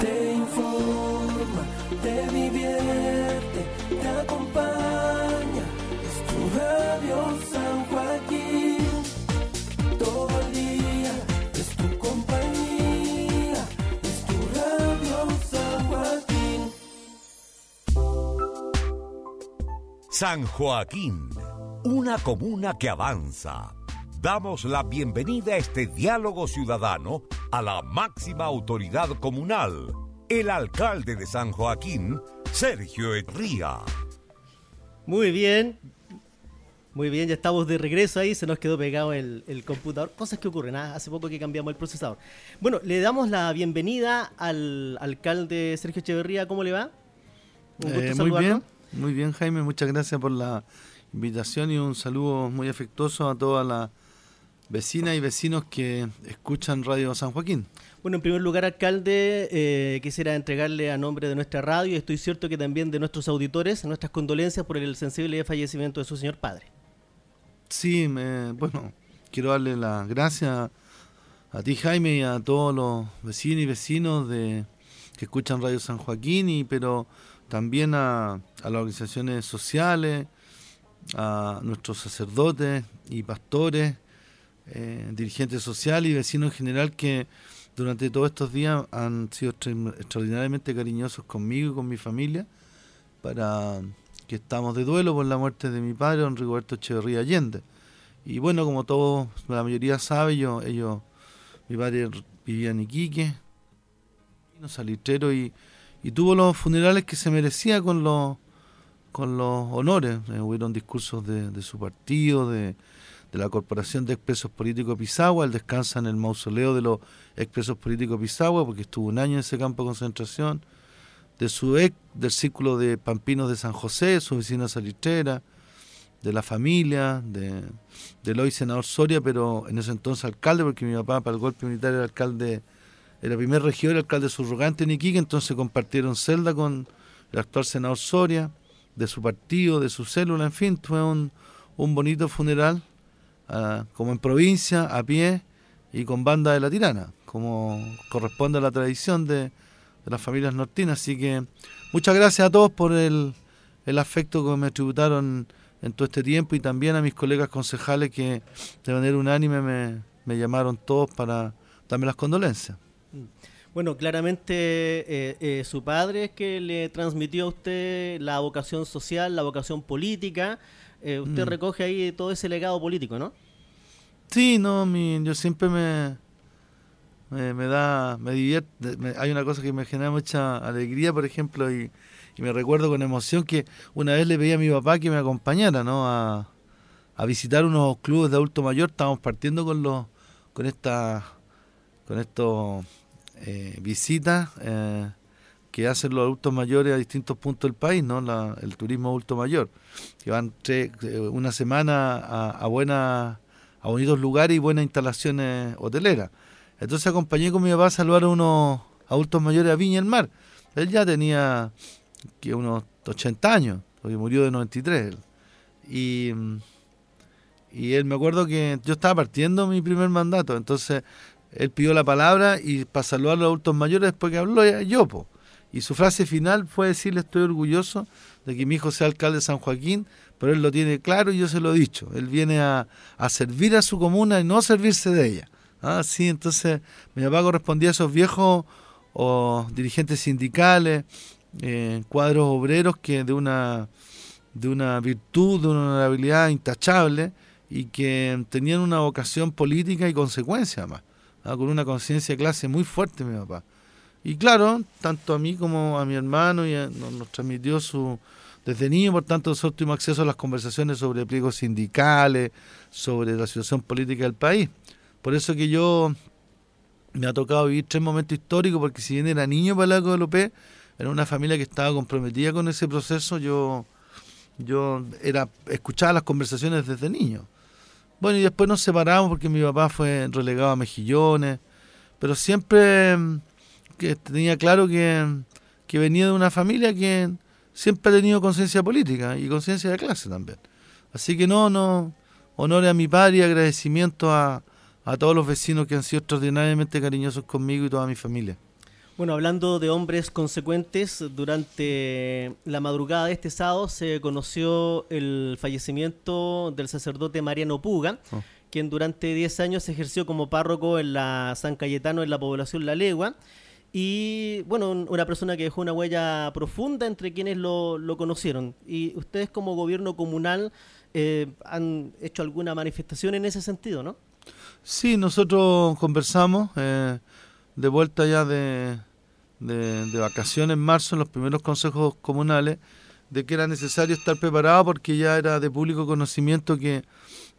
Te informa, te divierte, te acompaña. Es tu radio San Joaquín. Todo el día es tu compañía. Es tu radio San Joaquín. San Joaquín, una comuna que avanza. Damos la bienvenida a este diálogo ciudadano a la máxima autoridad comunal, el alcalde de San Joaquín, Sergio Etría. Muy bien. Muy bien, ya estamos de regreso ahí, se nos quedó pegado el, el computador. Cosas que ocurren, ¿ah? hace poco que cambiamos el procesador. Bueno, le damos la bienvenida al alcalde Sergio Echeverría, ¿cómo le va? Un gusto eh, muy bien, muy bien Jaime, muchas gracias por la invitación y un saludo muy afectuoso a toda la vecinas y vecinos que escuchan Radio San Joaquín. Bueno, en primer lugar, alcalde, eh, quisiera entregarle a nombre de nuestra radio y estoy cierto que también de nuestros auditores nuestras condolencias por el sensible fallecimiento de su señor padre. Sí, bueno, quiero darle las gracias a ti, Jaime, y a todos los vecinos y vecinos de que escuchan Radio San Joaquín, y, pero también a, a las organizaciones sociales, a nuestros sacerdotes y pastores eh, dirigentes sociales y vecinos en general que durante todos estos días han sido extraordinariamente cariñosos conmigo y con mi familia para que estamos de duelo por la muerte de mi padre, don Rigoberto Echeverría Allende. Y bueno, como todos, la mayoría sabe, yo, ellos, mi padre vivía en Iquique, salitrero y, y tuvo los funerales que se merecía con los con los honores. Eh, hubieron discursos de, de su partido, de, de la Corporación de Expresos Políticos Pisagua. Él descansa en el mausoleo de los expresos políticos Pisagua porque estuvo un año en ese campo de concentración. De su ex, del círculo de Pampinos de San José, su vecina salitrera, de la familia, de, del hoy senador Soria, pero en ese entonces alcalde, porque mi papá para el golpe militar era alcalde, era primer regidor, alcalde subrogante en Iquique, entonces compartieron celda con el actual senador Soria, de su partido, de su célula, en fin, fue un, un bonito funeral como en provincia, a pie y con banda de la tirana, como corresponde a la tradición de, las familias nortinas. Así que muchas gracias a todos por el, afecto que me tributaron en todo este tiempo y también a mis colegas concejales que de manera unánime me, llamaron todos para darme las condolencias. Bueno, claramente eh, eh, su padre es que le transmitió a usted la vocación social, la vocación política. Eh, usted mm. recoge ahí todo ese legado político, ¿no? Sí, no, mi, yo siempre me, me, da, me divierte. hay una cosa que me genera mucha alegría, por ejemplo, y, me recuerdo con emoción que una vez le pedí a mi papá que me acompañara, ¿no? A, visitar unos clubes de adulto mayor. Estábamos partiendo con los, con esta, con estos eh, visitas eh, que hacen los adultos mayores a distintos puntos del país, ¿no? el turismo adulto mayor, que van eh, una semana a, a a bonitos lugares y buenas instalaciones hoteleras. Entonces acompañé con mi papá a saludar a unos adultos mayores a Viña del Mar. Él ya tenía unos 80 años, porque murió de 93. Y, y él me acuerdo que yo estaba partiendo mi primer mandato, entonces él pidió la palabra y para saludar a los adultos mayores después que habló yo, po. Y su frase final fue decirle estoy orgulloso de que mi hijo sea alcalde de San Joaquín, pero él lo tiene claro y yo se lo he dicho. Él viene a, servir a su comuna y no a servirse de ella. ¿Ah? Sí, entonces mi papá correspondía a esos viejos o dirigentes sindicales, eh, cuadros obreros que de una, de una virtud, de una honorabilidad intachable y que tenían una vocación política y consecuencia más, ¿ah? con una conciencia clase muy fuerte mi papá. Y claro, tanto a mí como a mi hermano nos, transmitió su desde niño, por tanto, nosotros tuvimos acceso a las conversaciones sobre pliegos sindicales, sobre la situación política del país. Por eso que yo me ha tocado vivir tres momentos históricos, porque si bien era niño para la López, era una familia que estaba comprometida con ese proceso, yo, yo era escuchaba las conversaciones desde niño. Bueno, y después nos separamos porque mi papá fue relegado a Mejillones, pero siempre que tenía claro que, venía de una familia que siempre ha tenido conciencia política y conciencia de clase también. Así que no, no, honor a mi padre y agradecimiento a, a todos los vecinos que han sido extraordinariamente cariñosos conmigo y toda mi familia. Bueno, hablando de hombres consecuentes, durante la madrugada de este sábado se conoció el fallecimiento del sacerdote Mariano Puga, oh. quien durante 10 años ejerció como párroco en la San Cayetano en la población La Legua. Y bueno, una persona que dejó una huella profunda entre quienes lo, conocieron. Y ustedes como gobierno comunal eh, han hecho alguna manifestación en ese sentido, ¿no? Sí, nosotros conversamos. Eh, de vuelta ya de, de, vacaciones en marzo en los primeros consejos comunales de que era necesario estar preparado porque ya era de público conocimiento que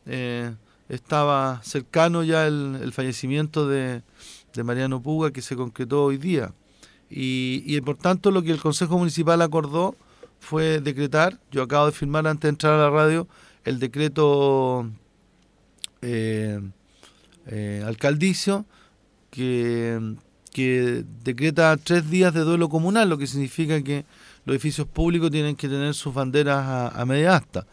eh, estaba cercano ya el, fallecimiento de, de, Mariano Puga que se concretó hoy día. Y, y, por tanto lo que el Consejo Municipal acordó fue decretar, yo acabo de firmar antes de entrar a la radio, el decreto eh, eh, alcaldicio que, que decreta tres días de duelo comunal, lo que significa que los edificios públicos tienen que tener sus banderas a, media asta.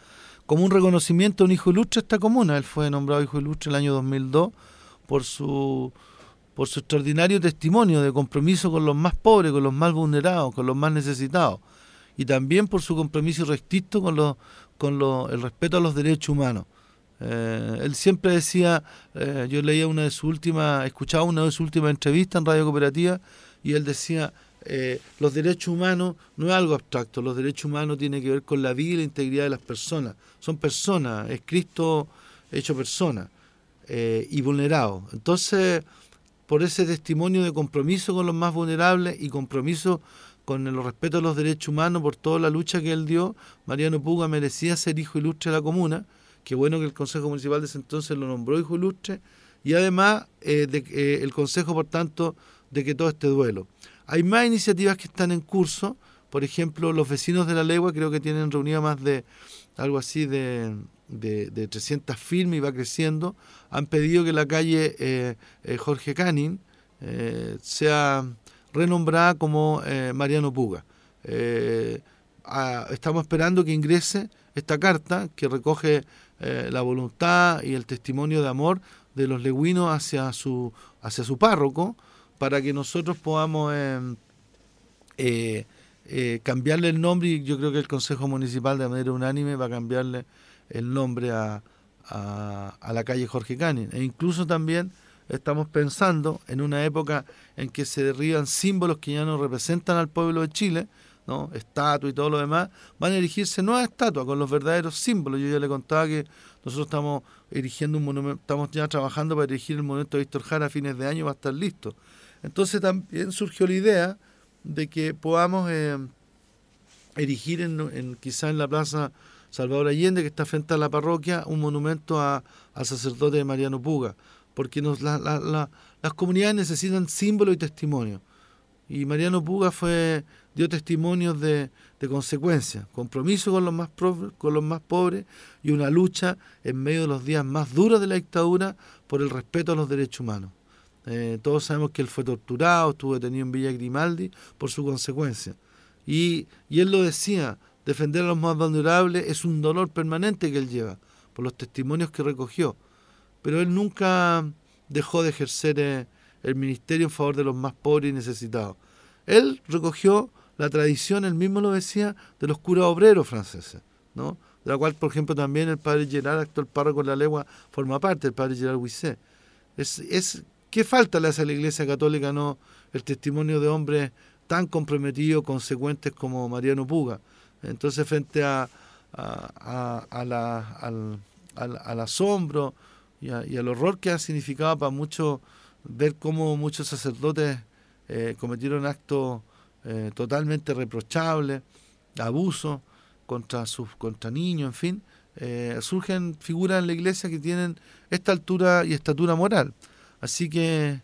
Como un reconocimiento a un hijo ilustre esta comuna, él fue nombrado hijo ilustre el año 2002 por su por su extraordinario testimonio de compromiso con los más pobres, con los más vulnerados, con los más necesitados, y también por su compromiso irrestricto con, el respeto a los derechos humanos. Eh, él siempre decía, eh, yo leía una de sus últimas, escuchaba una de sus últimas entrevistas en Radio Cooperativa y él decía, eh, los derechos humanos no es algo abstracto, los derechos humanos tienen que ver con la vida y la integridad de las personas. Son personas, es Cristo hecho persona y vulnerado. Entonces, por ese testimonio de compromiso con los más vulnerables y compromiso con el respeto a los derechos humanos por toda la lucha que él dio, Mariano Puga merecía ser hijo ilustre de la comuna. Qué bueno que el Consejo Municipal de ese entonces lo nombró hijo ilustre. Y además eh, de, eh, el Consejo, por tanto, de que todo este duelo. Hay más iniciativas que están en curso, por ejemplo, los vecinos de la Legua creo que tienen reunido más de algo así de, de, 300 firmas y va creciendo, han pedido que la calle eh, Jorge Canin sea renombrada como Mariano Puga. estamos esperando que ingrese esta carta que recoge eh, la voluntad y el testimonio de amor de los leguinos hacia su, hacia su párroco, para que nosotros podamos eh, eh, cambiarle el nombre y yo creo que el Consejo Municipal de manera unánime va a cambiarle el nombre a, a, la calle Jorge Cani. E incluso también estamos pensando en una época en que se derriban símbolos que ya no representan al pueblo de Chile, ¿no? estatua y todo lo demás, van a erigirse nuevas estatuas con los verdaderos símbolos. Yo ya le contaba que nosotros estamos erigiendo un monumento, estamos ya trabajando para erigir el monumento de Víctor Jara a fines de año, va a estar listo. Entonces también surgió la idea de que podamos eh, erigir en, en, quizá en la plaza Salvador Allende, que está frente a la parroquia, un monumento a, al sacerdote Mariano Puga, porque nos, las comunidades necesitan símbolo y testimonio. Y Mariano Puga fue dio testimonios de, de consecuencias, compromiso con los, más con los más pobres y una lucha en medio de los días más duros de la dictadura por el respeto a los derechos humanos. Eh, todos sabemos que él fue torturado, estuvo detenido en Villa Grimaldi por su consecuencia. Y, y él lo decía, defender a los más vulnerables es un dolor permanente que él lleva, por los testimonios que recogió. Pero él nunca dejó de ejercer eh, el ministerio en favor de los más pobres y necesitados. Él recogió la tradición, él mismo lo decía, de los curas obreros franceses, ¿no? de la cual, por ejemplo, también el padre Gerard, actual párroco de la legua, forma parte, el padre Gerard Huisset. Es, es, ¿Qué falta le hace a la Iglesia Católica no el testimonio de hombres tan comprometidos, consecuentes como Mariano Puga? Entonces, frente a, a, la, al, al, asombro y, al horror que ha significado para muchos ver cómo muchos sacerdotes eh, cometieron actos eh, totalmente reprochable, abuso contra sus contra niños, en fin, eh, surgen figuras en la iglesia que tienen esta altura y estatura moral. Así que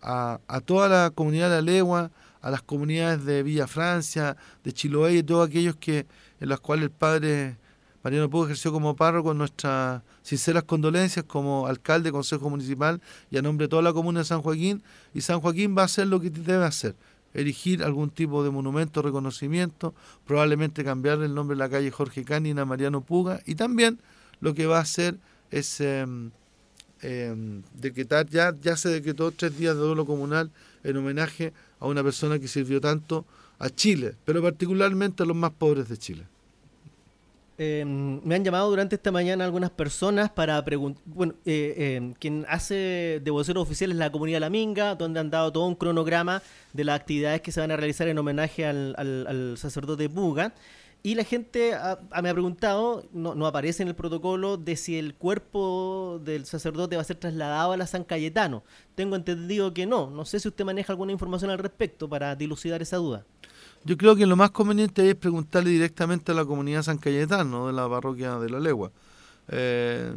a, a, toda la comunidad de la legua, a las comunidades de Villa Francia, de Chiloé y todos aquellos que en las cuales el padre Mariano Pugo ejerció como párroco, nuestras sinceras condolencias como alcalde, consejo municipal y a nombre de toda la comuna de San Joaquín. Y San Joaquín va a hacer lo que debe hacer, erigir algún tipo de monumento, reconocimiento, probablemente cambiar el nombre de la calle Jorge Canina a Mariano Puga y también lo que va a hacer es eh, decretar, ya, ya se decretó tres días de duelo comunal en homenaje a una persona que sirvió tanto a Chile, pero particularmente a los más pobres de Chile. Eh, me han llamado durante esta mañana algunas personas para preguntar. Bueno, eh, eh, quien hace de vocero oficial es la comunidad La Minga, donde han dado todo un cronograma de las actividades que se van a realizar en homenaje al, al, al sacerdote Puga. Y la gente a, a me ha preguntado, no, no, aparece en el protocolo, de si el cuerpo del sacerdote va a ser trasladado a la San Cayetano. Tengo entendido que no. No sé si usted maneja alguna información al respecto para dilucidar esa duda. Yo creo que lo más conveniente es preguntarle directamente a la comunidad San Cayetano de la parroquia de La Legua. Eh,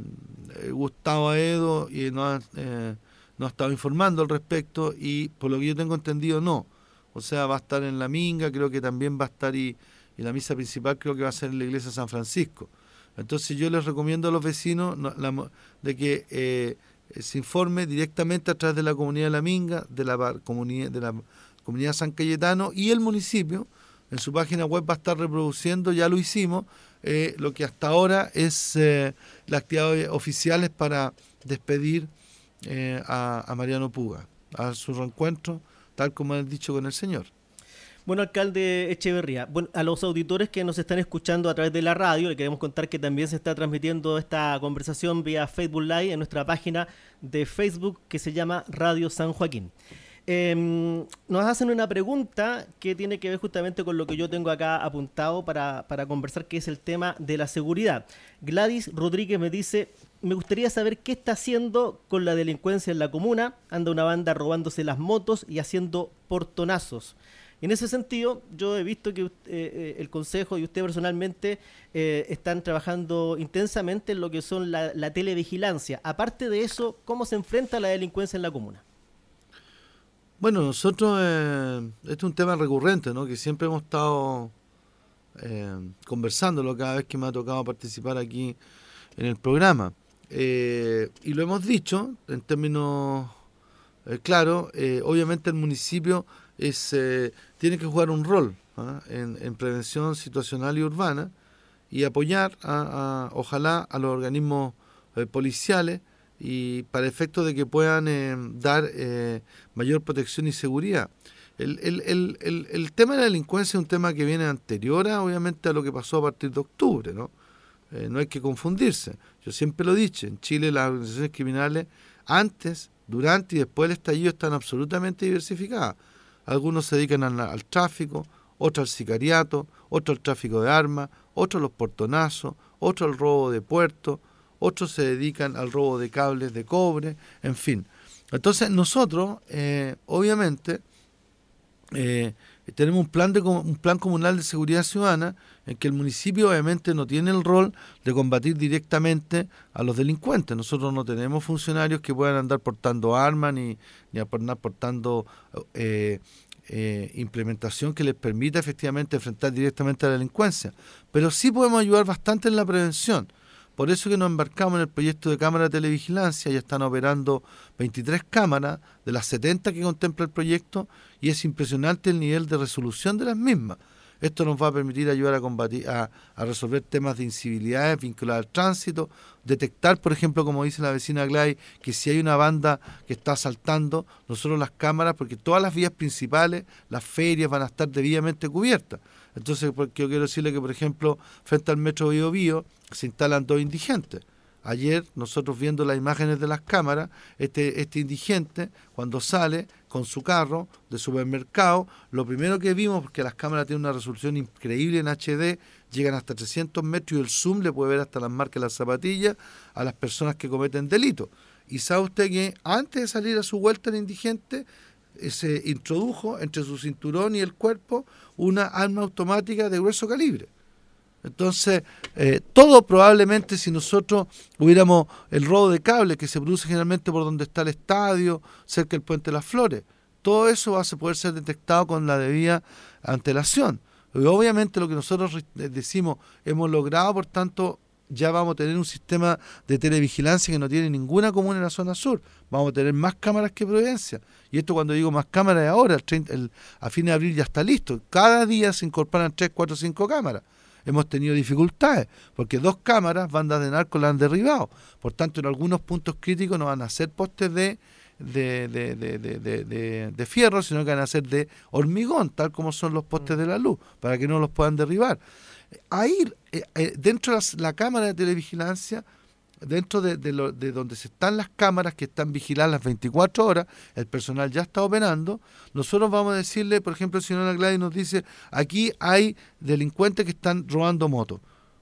Gustavo Aedo y no ha, eh, no ha estado informando al respecto y por lo que yo tengo entendido no. O sea, va a estar en la Minga, creo que también va a estar y, y la misa principal creo que va a ser en la iglesia de San Francisco. Entonces yo les recomiendo a los vecinos de que eh, se informe directamente a través de la comunidad de la Minga, de la comunidad de la Comunidad San Cayetano y el municipio en su página web va a estar reproduciendo, ya lo hicimos, eh, lo que hasta ahora es eh, las actividades oficiales para despedir eh, a, Mariano Puga, a su reencuentro, tal como han dicho con el Señor. Bueno, alcalde Echeverría, bueno, a los auditores que nos están escuchando a través de la radio, le queremos contar que también se está transmitiendo esta conversación vía Facebook Live en nuestra página de Facebook que se llama Radio San Joaquín. Eh, nos hacen una pregunta que tiene que ver justamente con lo que yo tengo acá apuntado para, para, conversar, que es el tema de la seguridad. Gladys Rodríguez me dice, me gustaría saber qué está haciendo con la delincuencia en la comuna. Anda una banda robándose las motos y haciendo portonazos. En ese sentido, yo he visto que eh, el Consejo y usted personalmente eh, están trabajando intensamente en lo que son la, la televigilancia. Aparte de eso, ¿cómo se enfrenta la delincuencia en la comuna? Bueno, nosotros, eh, este es un tema recurrente, ¿no? Que siempre hemos estado eh, conversándolo cada vez que me ha tocado participar aquí en el programa. Eh, y lo hemos dicho en términos eh, claros, obviamente el municipio es, tiene que jugar un rol ¿ah? en, en, prevención situacional y urbana y apoyar, a, ojalá, a los organismos policiales y para efecto de que puedan eh, dar eh, mayor protección y seguridad. El, el, el, el, tema de la delincuencia es un tema que viene anterior, a, obviamente, a lo que pasó a partir de octubre, ¿no? Eh, no hay que confundirse. Yo siempre lo he dicho, en Chile las organizaciones criminales antes, durante y después del estallido están absolutamente diversificadas. Algunos se dedican al, tráfico, otros al sicariato, otros al tráfico de armas, otros a los portonazos, otros al robo de puertos, otros se dedican al robo de cables de cobre, en fin. Entonces nosotros, eh, obviamente, eh, tenemos un plan, de, un plan comunal de seguridad ciudadana en que el municipio obviamente no tiene el rol de combatir directamente a los delincuentes. Nosotros no tenemos funcionarios que puedan andar portando armas ni, ni andar portando eh, eh, implementación que les permita efectivamente enfrentar directamente a la delincuencia. Pero sí podemos ayudar bastante en la prevención. Por eso que nos embarcamos en el proyecto de cámara de televigilancia, ya están operando 23 cámaras de las 70 que contempla el proyecto y es impresionante el nivel de resolución de las mismas. Esto nos va a permitir ayudar a combatir, a, resolver temas de incivilidades vinculadas al tránsito, detectar, por ejemplo, como dice la vecina Glay, que si hay una banda que está asaltando, nosotros las cámaras, porque todas las vías principales, las ferias van a estar debidamente cubiertas. Entonces, porque yo quiero decirle que, por ejemplo, frente al metro Bio Bio se instalan dos indigentes. Ayer, nosotros viendo las imágenes de las cámaras, este, este indigente, cuando sale con su carro de supermercado, lo primero que vimos, porque las cámaras tienen una resolución increíble en HD, llegan hasta 300 metros y el zoom le puede ver hasta las marcas de las zapatillas a las personas que cometen delitos. Y sabe usted que antes de salir a su vuelta el indigente, se introdujo entre su cinturón y el cuerpo una arma automática de grueso calibre. Entonces, eh, todo probablemente si nosotros hubiéramos el robo de cable que se produce generalmente por donde está el estadio, cerca del Puente de las Flores, todo eso va a poder ser detectado con la debida antelación. Y obviamente lo que nosotros decimos hemos logrado, por tanto, ya vamos a tener un sistema de televigilancia que no tiene ninguna comuna en la zona sur. Vamos a tener más cámaras que Providencia. Y esto cuando digo más cámaras ahora, el 30, el, a fin de abril ya está listo. Cada día se incorporan 3, 4, 5 cámaras. Hemos tenido dificultades, porque dos cámaras, bandas de narco la han derribado. Por tanto, en algunos puntos críticos no van a hacer postes de de, de, de, de- de- de fierro, sino que van a ser de hormigón, tal como son los postes de la luz, para que no los puedan derribar. Ahí, eh, eh, dentro de las- la cámara de televigilancia, dentro de, de lo- de donde se están las cámaras que están vigiladas las 24 horas, el personal ya está operando, nosotros vamos a decirle, por ejemplo, si no Gladys nos dice, aquí hay delincuentes que están robando motos,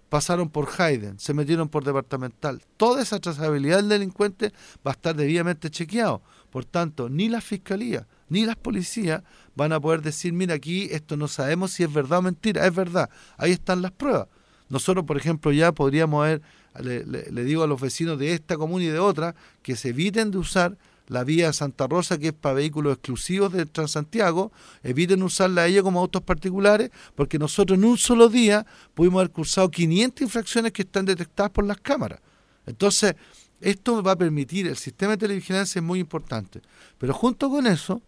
pasaron por Hayden, se metieron por departamental, toda esa trazabilidad del delincuente va a estar debidamente chequeado, por tanto, ni la fiscalía ni las policías van a poder decir, mira, aquí esto no sabemos si es verdad o mentira, es verdad, ahí están las pruebas. Nosotros, por ejemplo, ya podríamos haber, le, digo a los vecinos de esta comuna y de otra, que se eviten de usar la vía Santa Rosa, que es para vehículos exclusivos de Transantiago, eviten usarla a ellos como autos particulares, porque nosotros en un solo día pudimos haber cursado 500 infracciones que están detectadas por las cámaras. Entonces, esto va a permitir, el sistema de televigilancia es muy importante, pero junto con eso,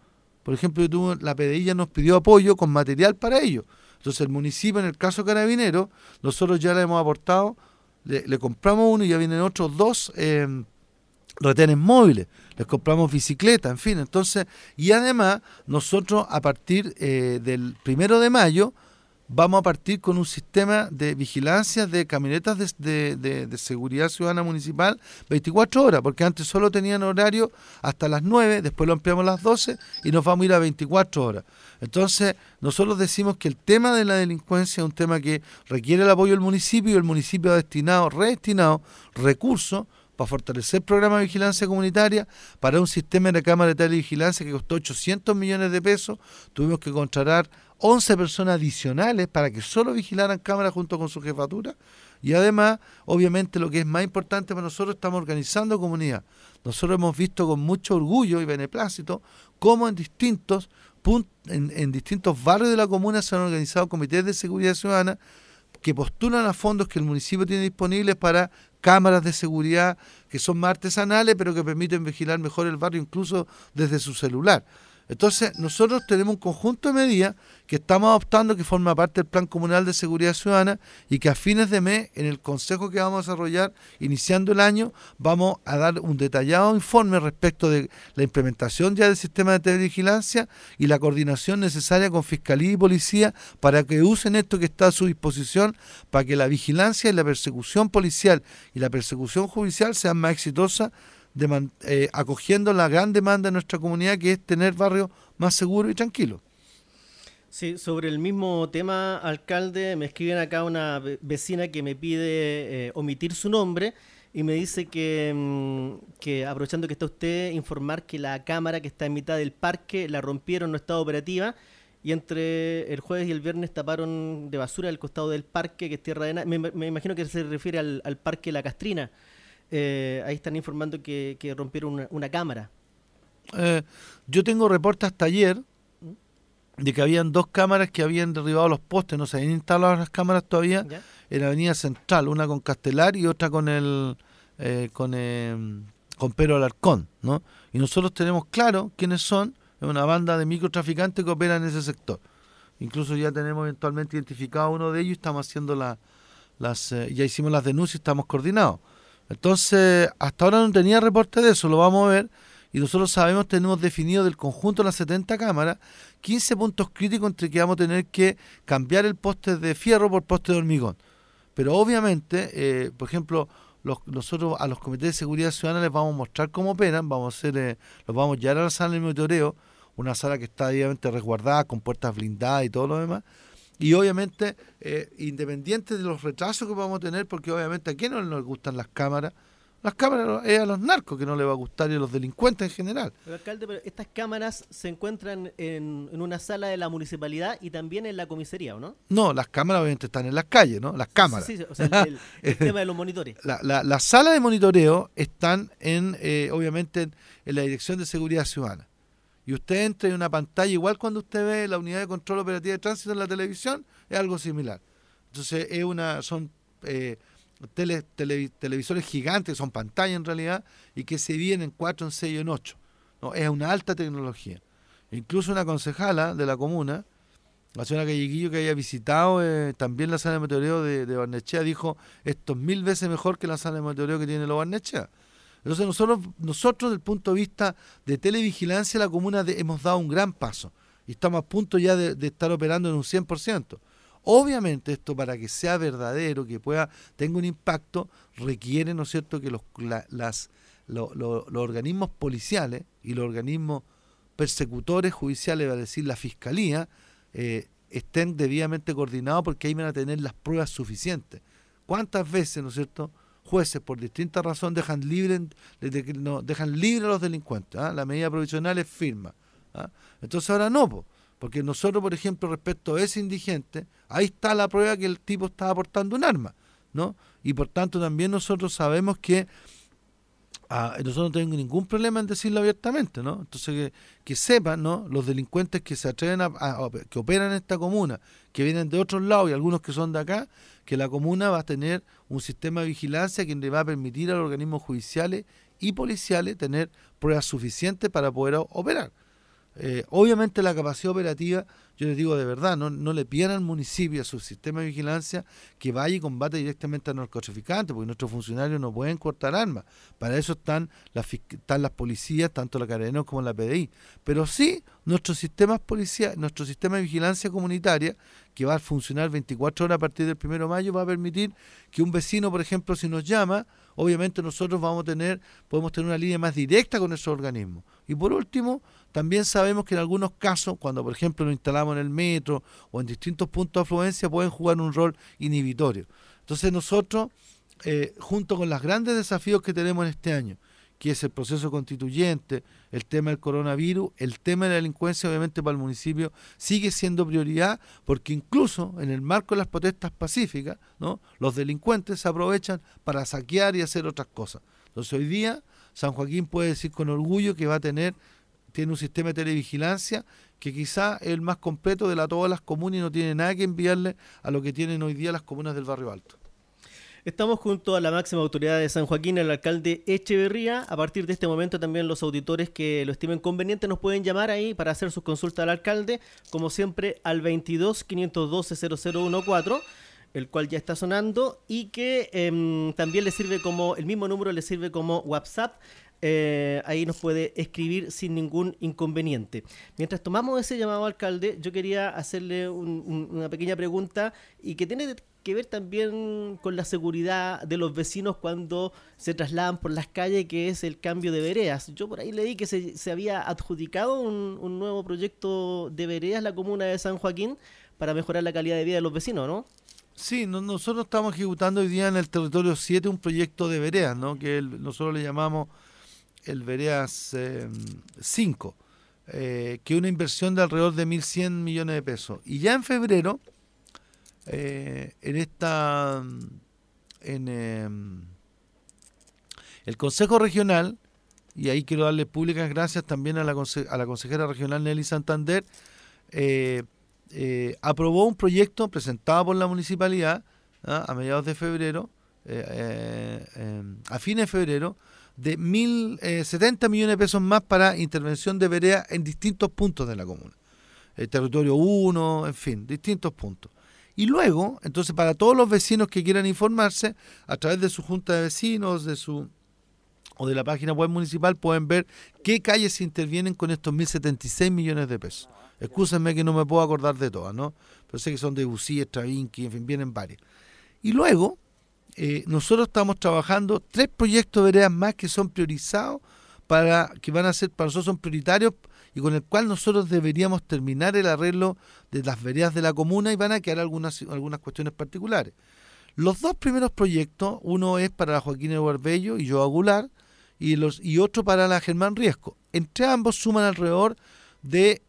por ejemplo, la PDI nos pidió apoyo con material para ello. Entonces el municipio, en el caso carabinero, nosotros ya le hemos aportado, le, le compramos uno y ya vienen otros dos eh, retenes móviles, les compramos bicicleta, en fin. Entonces, y además, nosotros a partir eh, del primero de mayo vamos a partir con un sistema de vigilancia de camionetas de, de- seguridad ciudadana municipal 24 horas, porque antes solo tenían horario hasta las 9, después lo ampliamos a las 12 y nos vamos a ir a 24 horas. Entonces, nosotros decimos que el tema de la delincuencia es un tema que requiere el apoyo del municipio y el municipio ha destinado, redestinado recursos para fortalecer programas de vigilancia comunitaria, para un sistema de cámara de televigilancia que costó 800 millones de pesos. Tuvimos que contratar 11 personas adicionales para que solo vigilaran cámaras junto con su jefatura. Y además, obviamente, lo que es más importante para nosotros, estamos organizando comunidad. Nosotros hemos visto con mucho orgullo y beneplácito cómo en distintos, en distintos barrios de la comuna se han organizado comités de seguridad ciudadana que postulan a fondos que el municipio tiene disponibles para cámaras de seguridad que son más artesanales, pero que permiten vigilar mejor el barrio incluso desde su celular. Entonces, nosotros tenemos un conjunto de medidas que estamos adoptando que forma parte del Plan Comunal de Seguridad Ciudadana y que a fines de mes, en el consejo que vamos a desarrollar, iniciando el año, vamos a dar un detallado informe respecto de la implementación ya del sistema de televigilancia y la coordinación necesaria con Fiscalía y Policía para que usen esto que está a su disposición para que la vigilancia y la persecución policial y la persecución judicial sean más exitosas eh, acogiendo la gran demanda de nuestra comunidad que es tener barrios más seguros y tranquilos. Sí, sobre el mismo tema, alcalde, me escriben acá una ve- vecina que me pide eh, omitir su nombre y me dice que, mm, que, aprovechando que está usted, informar que la cámara que está en mitad del parque la rompieron, no estaba operativa y entre el jueves y el viernes taparon de basura el costado del parque, que es tierra de. Me, me imagino que se refiere al, al parque La Castrina. Eh, ahí están informando que, que rompieron una, una cámara. Eh, yo tengo reportes hasta ayer de que habían dos cámaras que habían derribado los postes, no se habían instalado las cámaras todavía ¿ya? en la Avenida Central, una con Castelar y otra con el eh, con eh, con Pedro Alarcón, ¿no? Y nosotros tenemos claro quiénes son, es una banda de microtraficantes que operan en ese sector. Incluso ya tenemos eventualmente identificado a uno de ellos y estamos haciendo la, las eh, ya hicimos las denuncias y estamos coordinados. Entonces, hasta ahora no tenía reporte de eso, lo vamos a ver. Y nosotros sabemos, tenemos definido del conjunto de las 70 cámaras, 15 puntos críticos entre que vamos a tener que cambiar el poste de fierro por poste de hormigón. Pero obviamente, eh, por ejemplo, los- nosotros a los comités de seguridad ciudadana les vamos a mostrar cómo operan, vamos a hacer, eh, los vamos a llevar a la sala de monitoreo, una sala que está debidamente resguardada, con puertas blindadas y todo lo demás. Y obviamente, eh, independiente de los retrasos que vamos a tener, porque obviamente a quién no les gustan las cámaras, las cámaras es a los narcos que no les va a gustar y a los delincuentes en general. Pero, alcalde, pero estas cámaras se encuentran en, en una sala de la municipalidad y también en la comisaría, ¿o no? No, las cámaras obviamente están en las calles, ¿no? Las cámaras. Sí, sí, o sea, el, tema de los monitores. La, la, las salas de monitoreo están en, eh, obviamente, en, en la Dirección de Seguridad Ciudadana. Y usted entra en una pantalla, igual cuando usted ve la unidad de control operativa de tránsito en la televisión, es algo similar. Entonces, es una, son eh, tele- tele- televisores gigantes, son pantallas en realidad, y que se dividen en 4, en 6 y en 8. ¿no? Es una alta tecnología. Incluso una concejala de la comuna, la señora Calleguillo, que haya visitado eh, también la sala de monitoreo de, de Barnechea, dijo, esto es mil veces mejor que la sala de monitoreo que tiene los Barnechea. Entonces nosotros, nosotros desde el punto de vista de televigilancia, la comuna hemos dado un gran paso y estamos a punto ya de, estar operando en un 100%. Obviamente esto para que sea verdadero, que pueda tenga un impacto, requiere, ¿no es cierto?, que los, las, los organismos policiales y los organismos persecutores judiciales, va a decir la fiscalía, eh, estén debidamente coordinados porque ahí van a tener las pruebas suficientes. ¿Cuántas veces, ¿no es cierto?, jueces por distintas razones dejan libre, no, dejan libre a los delincuentes. ¿ah? La medida provisional es firma. ¿ah? Entonces ahora no, porque nosotros, por ejemplo, respecto a ese indigente, ahí está la prueba que el tipo estaba portando un arma. ¿no? Y por tanto también nosotros sabemos que Ah, nosotros no tenemos ningún problema en decirlo abiertamente, ¿no? Entonces que, sepan, ¿no? Los delincuentes que se atreven a, que operan en esta comuna, que vienen de otros lados y algunos que son de acá, que la comuna va a tener un sistema de vigilancia que le va a permitir a los organismos judiciales y policiales tener pruebas suficientes para poder operar. Eh, obviamente la capacidad operativa, yo les digo de verdad, no, no le pidan al municipio, a su sistema de vigilancia, que vaya y combate directamente a narcotraficantes, porque nuestros funcionarios no pueden cortar armas. Para eso están las, están las policías, tanto la Carabineros como la PDI. Pero sí, nuestro sistema, policía, nuestro sistema de vigilancia comunitaria, que va a funcionar 24 horas a partir del 1 de mayo, va a permitir que un vecino, por ejemplo, si nos llama, obviamente nosotros vamos a tener, podemos tener una línea más directa con esos organismos. Y por último, también sabemos que en algunos casos, cuando por ejemplo nos instalamos en el metro o en distintos puntos de afluencia, pueden jugar un rol inhibitorio. Entonces nosotros, eh, junto con los grandes desafíos que tenemos en este año, que es el proceso constituyente, el tema del coronavirus, el tema de la delincuencia, obviamente para el municipio sigue siendo prioridad, porque incluso en el marco de las protestas pacíficas, ¿no? los delincuentes se aprovechan para saquear y hacer otras cosas. Entonces hoy día San Joaquín puede decir con orgullo que va a tener tiene un sistema de televigilancia que quizá es el más completo de la, todas las comunas y no tiene nada que enviarle a lo que tienen hoy día las comunas del barrio alto. Estamos junto a la máxima autoridad de San Joaquín, el alcalde Echeverría. A partir de este momento también los auditores que lo estimen conveniente nos pueden llamar ahí para hacer sus consultas al alcalde, como siempre al 22 512 0014 el cual ya está sonando y que em, también le sirve como, el mismo número le sirve como WhatsApp eh, ahí nos puede escribir sin ningún inconveniente. Mientras tomamos ese llamado alcalde, yo quería hacerle una pequeña pregunta y que tiene que ver también con la seguridad de los vecinos cuando se trasladan por las calles, que es el cambio de veredas. Yo por ahí leí que se, había adjudicado un, nuevo proyecto de veredas la comuna de San Joaquín para mejorar la calidad de vida de los vecinos, ¿no? Sí, nosotros estamos ejecutando hoy día en el territorio 7 un proyecto de veredas, ¿no? que nosotros le llamamos el Vereas 5, eh, que es una inversión de alrededor de 1.100 millones de pesos. Y ya en febrero, eh, en esta, en em, el Consejo Regional, y ahí quiero darle públicas gracias también a la, a la consejera regional Nelly Santander, eh, aprobó un proyecto presentado por la municipalidad ¿ah? a mediados de febrero, em, a fines de febrero, de mil, eh, 70 millones de pesos más para intervención de vereda en distintos puntos de la comuna. El territorio 1, en fin, distintos puntos. Y luego, entonces, para todos los vecinos que quieran informarse, a través de su junta de vecinos, de su o de la página web municipal, pueden ver qué calles intervienen con estos 1.076 millones de pesos. Excúsenme que no me puedo acordar de todas, ¿no? Pero sé que son de Bucí, Stravinsky, en fin, vienen varias. Y luego, eh, nosotros estamos trabajando tres proyectos de veredas más que son priorizados para que van a ser para nosotros son prioritarios y con el cual nosotros deberíamos terminar el arreglo de las veredas de la comuna y van a quedar algunas algunas cuestiones particulares. Los dos primeros proyectos, uno es para Joaquín Eduardo y yo Aguilar y los y otro para la Germán Riesco. Entre ambos suman alrededor de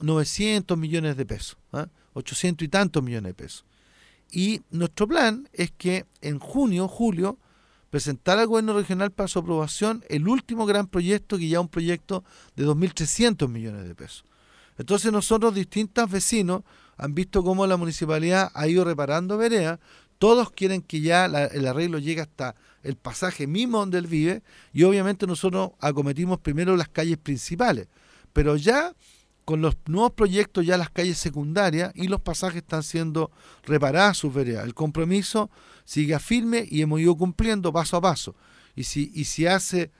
900 eh, millones de pesos, 800 ¿ah? y tantos millones de pesos. Y nuestro plan es que en junio, julio, presentar al gobierno regional para su aprobación el último gran proyecto, que ya es un proyecto de 2.300 millones de pesos. Entonces nosotros, distintos vecinos, han visto cómo la municipalidad ha ido reparando veredas, todos quieren que ya el arreglo llegue hasta el pasaje mismo donde él vive. Y obviamente nosotros acometimos primero las calles principales, pero ya con los nuevos proyectos ya las calles secundarias y los pasajes están siendo reparadas sus veredas. El compromiso sigue firme y hemos ido cumpliendo paso a paso. Y si, y si hace,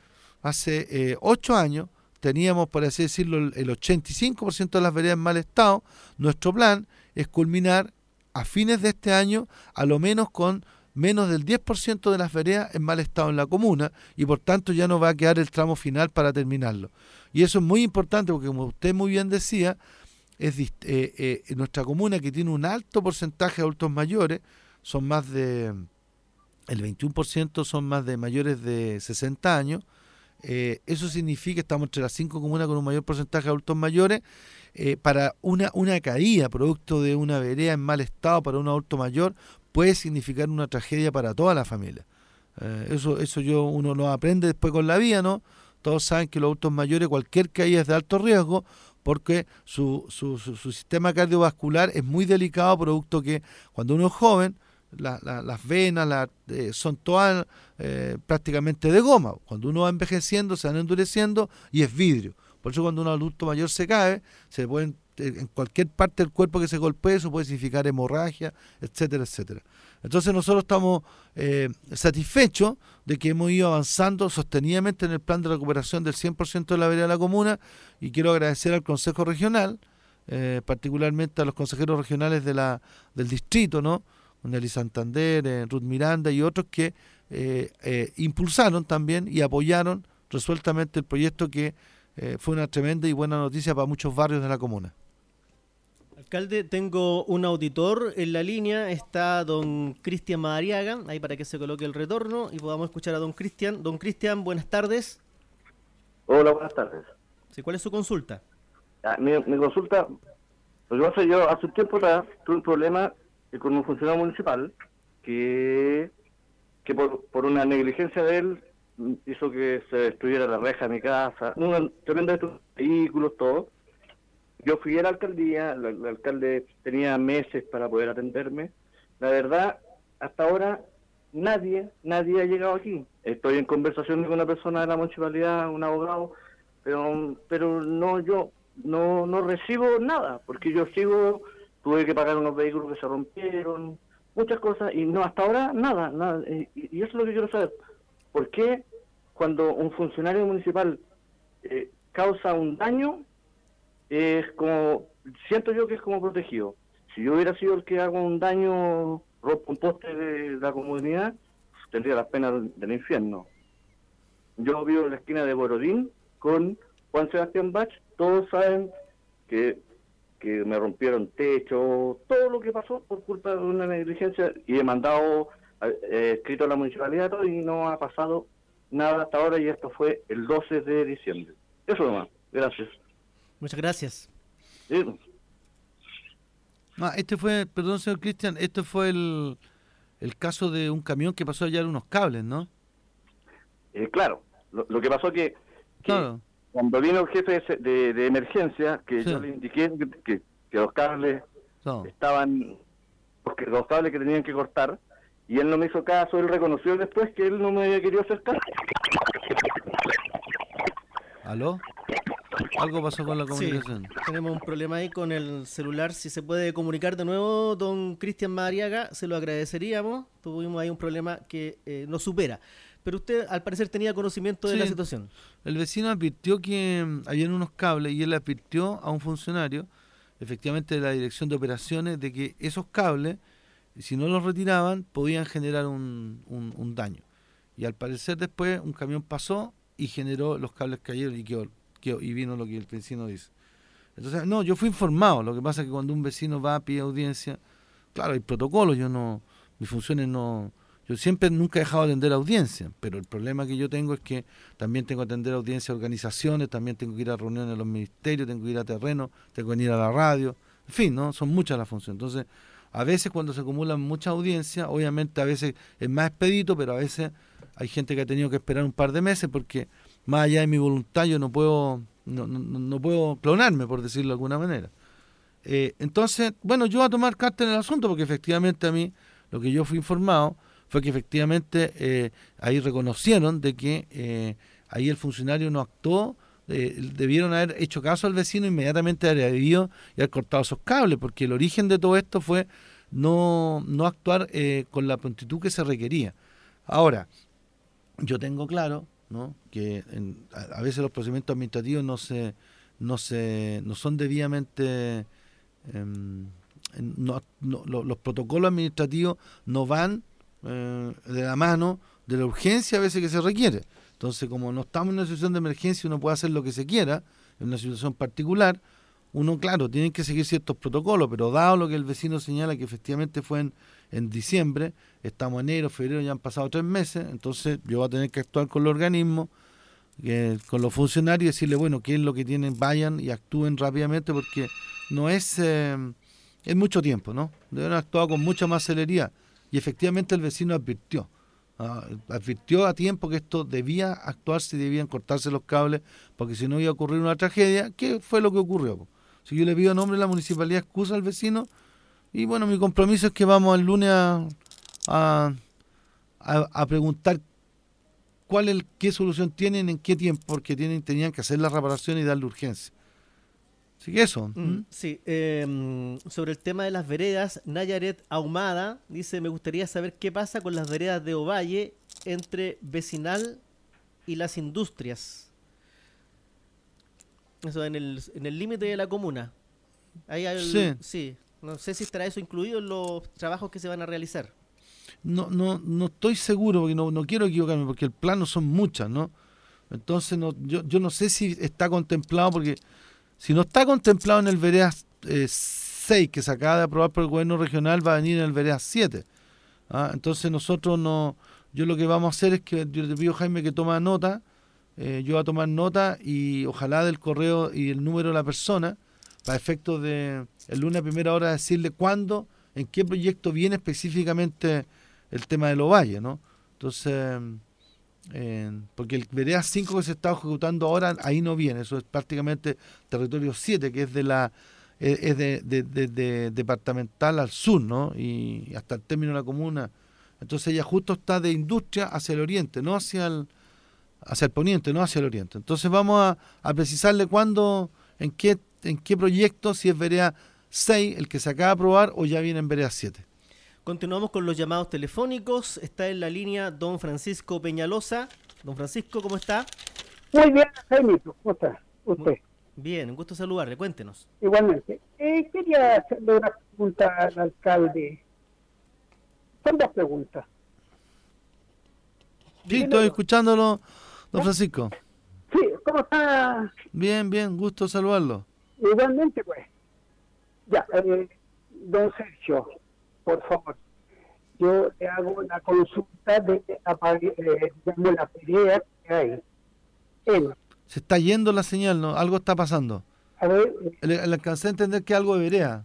hace eh, ocho años teníamos, por así decirlo, el, el 85% de las veredas en mal estado, nuestro plan es culminar a fines de este año a lo menos con menos del 10% de las veredas en mal estado en la comuna y por tanto ya no va a quedar el tramo final para terminarlo. Y eso es muy importante porque como usted muy bien decía, es eh, eh, nuestra comuna que tiene un alto porcentaje de adultos mayores, son más de, el 21% son más de mayores de 60 años, eh, eso significa que estamos entre las cinco comunas con un mayor porcentaje de adultos mayores. para una, una caída producto de una vereda en mal estado para un adulto mayor puede significar una tragedia para toda la familia. Eh, eso, eso yo uno lo aprende después con la vida, ¿no? Todos saben que los adultos mayores, cualquier caída es de alto riesgo, porque su, su, su, sistema cardiovascular es muy delicado, producto que cuando uno es joven, las venas eh, son todas eh, prácticamente de goma. Cuando uno va envejeciendo, se van endureciendo y es vidrio. Por eso cuando un adulto mayor se cae, se pueden en cualquier parte del cuerpo que se golpee, eso puede significar hemorragia, etcétera, etcétera. Entonces nosotros estamos eh, satisfechos de que hemos ido avanzando sostenidamente en el plan de recuperación del 100% de la vereda de la comuna y quiero agradecer al Consejo Regional, eh, particularmente a los consejeros regionales de la, del distrito, ¿no? Nelly Santander, eh, Ruth Miranda y otros que impulsaron también y apoyaron resueltamente el proyecto que fue una tremenda y buena noticia para muchos barrios de la comuna. Alcalde, tengo un auditor en la línea, está don Cristian Madariaga, ahí para que se coloque el retorno y podamos escuchar a don Cristian. Don Cristian, buenas tardes. Hola, buenas tardes. Sí, ¿Cuál es su consulta? Ah, mi, consulta, lo que pasa yo hace un tiempo atrás tuve un problema con un funcionario municipal que, que por, por una negligencia de él hizo que se destruyera la reja de mi casa, un tremendo de vehículos, todo yo fui a la alcaldía, el, alcalde tenía meses para poder atenderme. La verdad, hasta ahora nadie, nadie ha llegado aquí. Estoy en conversación con una persona de la municipalidad, un abogado, pero, pero no yo no, no recibo nada, porque yo sigo, tuve que pagar unos vehículos que se rompieron, muchas cosas, y no, hasta ahora nada, nada. Y, eso es lo que quiero saber. ¿Por qué cuando un funcionario municipal eh, causa un daño, es como, siento yo que es como protegido. Si yo hubiera sido el que hago un daño, rompo un poste de la comunidad, tendría las penas del infierno. Yo vivo en la esquina de Borodín con Juan Sebastián Bach, todos saben que, que me rompieron techo, todo lo que pasó por culpa de una negligencia y he mandado eh, escrito a la municipalidad y no ha pasado nada hasta ahora y esto fue el 12 de diciembre. Eso nomás, gracias. Muchas gracias. este fue, perdón señor Cristian, este fue el, el caso de un camión que pasó allá unos cables, ¿no? Eh, claro, lo, que pasó que, que cuando vino el jefe de, de, emergencia, que yo le indiqué que, que los cables estaban, porque los cables que tenían que cortar, y él no me hizo caso, él reconoció después que él no me había querido acercar. ¿Aló? Algo pasó con la comunicación. tenemos un problema ahí con el celular. Si se puede comunicar de nuevo, don Cristian Mariaga, se lo agradeceríamos. Tuvimos ahí un problema que eh, nos supera. Pero usted, al parecer, tenía conocimiento de la situación. El vecino advirtió que mm, habían unos cables y él advirtió a un funcionario, efectivamente de la dirección de operaciones, de que esos cables, si no los retiraban, podían generar un, un daño. Y al parecer después un camión pasó y generó los cables cayeron y quedó y vino lo que el vecino dice. Entonces, no, yo fui informado. Lo que pasa es que cuando un vecino va a pide audiencia, claro, hay protocolos, yo no, mis funciones no, yo siempre nunca he dejado de atender audiencia, pero el problema que yo tengo es que también tengo que atender audiencia a organizaciones, también tengo que ir a reuniones de los ministerios, tengo que ir a terreno, tengo que ir a la radio, en fin, ¿no? Son muchas las funciones. Entonces, a veces cuando se acumulan muchas audiencias, obviamente a veces es más expedito, pero a veces hay gente que ha tenido que esperar un par de meses porque más allá de mi voluntad, yo no puedo, no, no, no puedo clonarme, por decirlo de alguna manera. Eh, entonces, bueno, yo voy a tomar carta en el asunto porque efectivamente a mí lo que yo fui informado fue que efectivamente eh, ahí reconocieron de que eh, ahí el funcionario no actuó, debieron haber hecho caso al vecino inmediatamente haber ido y haber cortado esos cables, porque el origen de todo esto fue no, no actuar con la prontitud que se requería. Ahora, yo tengo claro ¿no? que en- a, veces los procedimientos administrativos no se no se no son debidamente em, los protocolos administrativos no van eh, de la mano de la urgencia a veces que se requiere entonces como no estamos en una situación de emergencia uno puede hacer lo que se quiera en una situación particular uno claro tiene que seguir ciertos protocolos pero dado lo que el vecino señala que efectivamente fue en, en diciembre estamos en enero febrero ya han pasado tres meses entonces yo voy a tener que actuar con los organismos que- con los funcionarios y decirle, bueno, qué es lo que tienen, vayan y actúen rápidamente porque no es, eh, es mucho tiempo, ¿no? Deben actuado con mucha más celeridad. Y efectivamente el vecino advirtió, ah, advirtió a tiempo que esto debía actuarse y debían cortarse los cables porque si no iba a ocurrir una tragedia, ¿qué fue lo que ocurrió? Si yo le pido a nombre de la municipalidad excusa al vecino y bueno, mi compromiso es que vamos el lunes a, a, a- a preguntar cuál el, qué solución tienen, en qué tiempo, porque tienen, tenían que hacer la reparación y darle urgencia. Así que eso. Mm, ¿m? Sí, eh, sobre el tema de las veredas, Nayaret Ahumada dice, me gustaría saber qué pasa con las veredas de Ovalle entre Vecinal y las industrias. Eso en el en el límite de la comuna. Ahí hay el- Sí. sí. No sé si estará eso incluido en los trabajos que se van a realizar. No, no, no estoy seguro, porque no, no quiero equivocarme, porque el plano son muchas, ¿no? Entonces no, yo, yo no sé si está contemplado, porque si no está contemplado en el Veredas eh, 6 que se acaba de aprobar por el gobierno regional, va a venir en el Veredas 7. ¿ah? Entonces nosotros no, yo lo que vamos a hacer es que yo te pido Jaime que toma nota, eh, yo voy a tomar nota y ojalá del correo y el número de la persona, para efectos de el lunes a primera hora decirle cuándo, en qué proyecto viene específicamente el tema de los valles, ¿no? Entonces, porque el Vereda 5 que se está ejecutando ahora, ahí no viene, eso es prácticamente territorio 7, que es de la es es de, de- de- de- departamental al sur, ¿no? Y hasta el término de la comuna. Entonces ella justo está de industria hacia el oriente, no hacia el, hacia el poniente, no hacia el oriente. Entonces vamos a, a precisarle cuándo, en qué, en qué proyecto, si es Vereda 6 el que se acaba de aprobar o ya viene en Vereda 7. Continuamos con los llamados telefónicos. Está en la línea don Francisco Peñalosa. Don Francisco, ¿cómo está? Muy bien, Jaime, ¿cómo está usted? Bien, un gusto saludarle. Cuéntenos. Igualmente. Eh, quería hacerle una pregunta al alcalde. Son dos preguntas. Sí, estoy escuchándolo, don Francisco. Sí, ¿cómo está? Bien, bien, gusto saludarlo. Igualmente, pues. Ya, eh, don Sergio, por favor. Yo le hago una consulta de la, eh, digamos, la pelea que hay. Él, Se está yendo la señal, ¿no? Algo está pasando. a ver, eh, Le, le alcancé a entender que algo de Berea.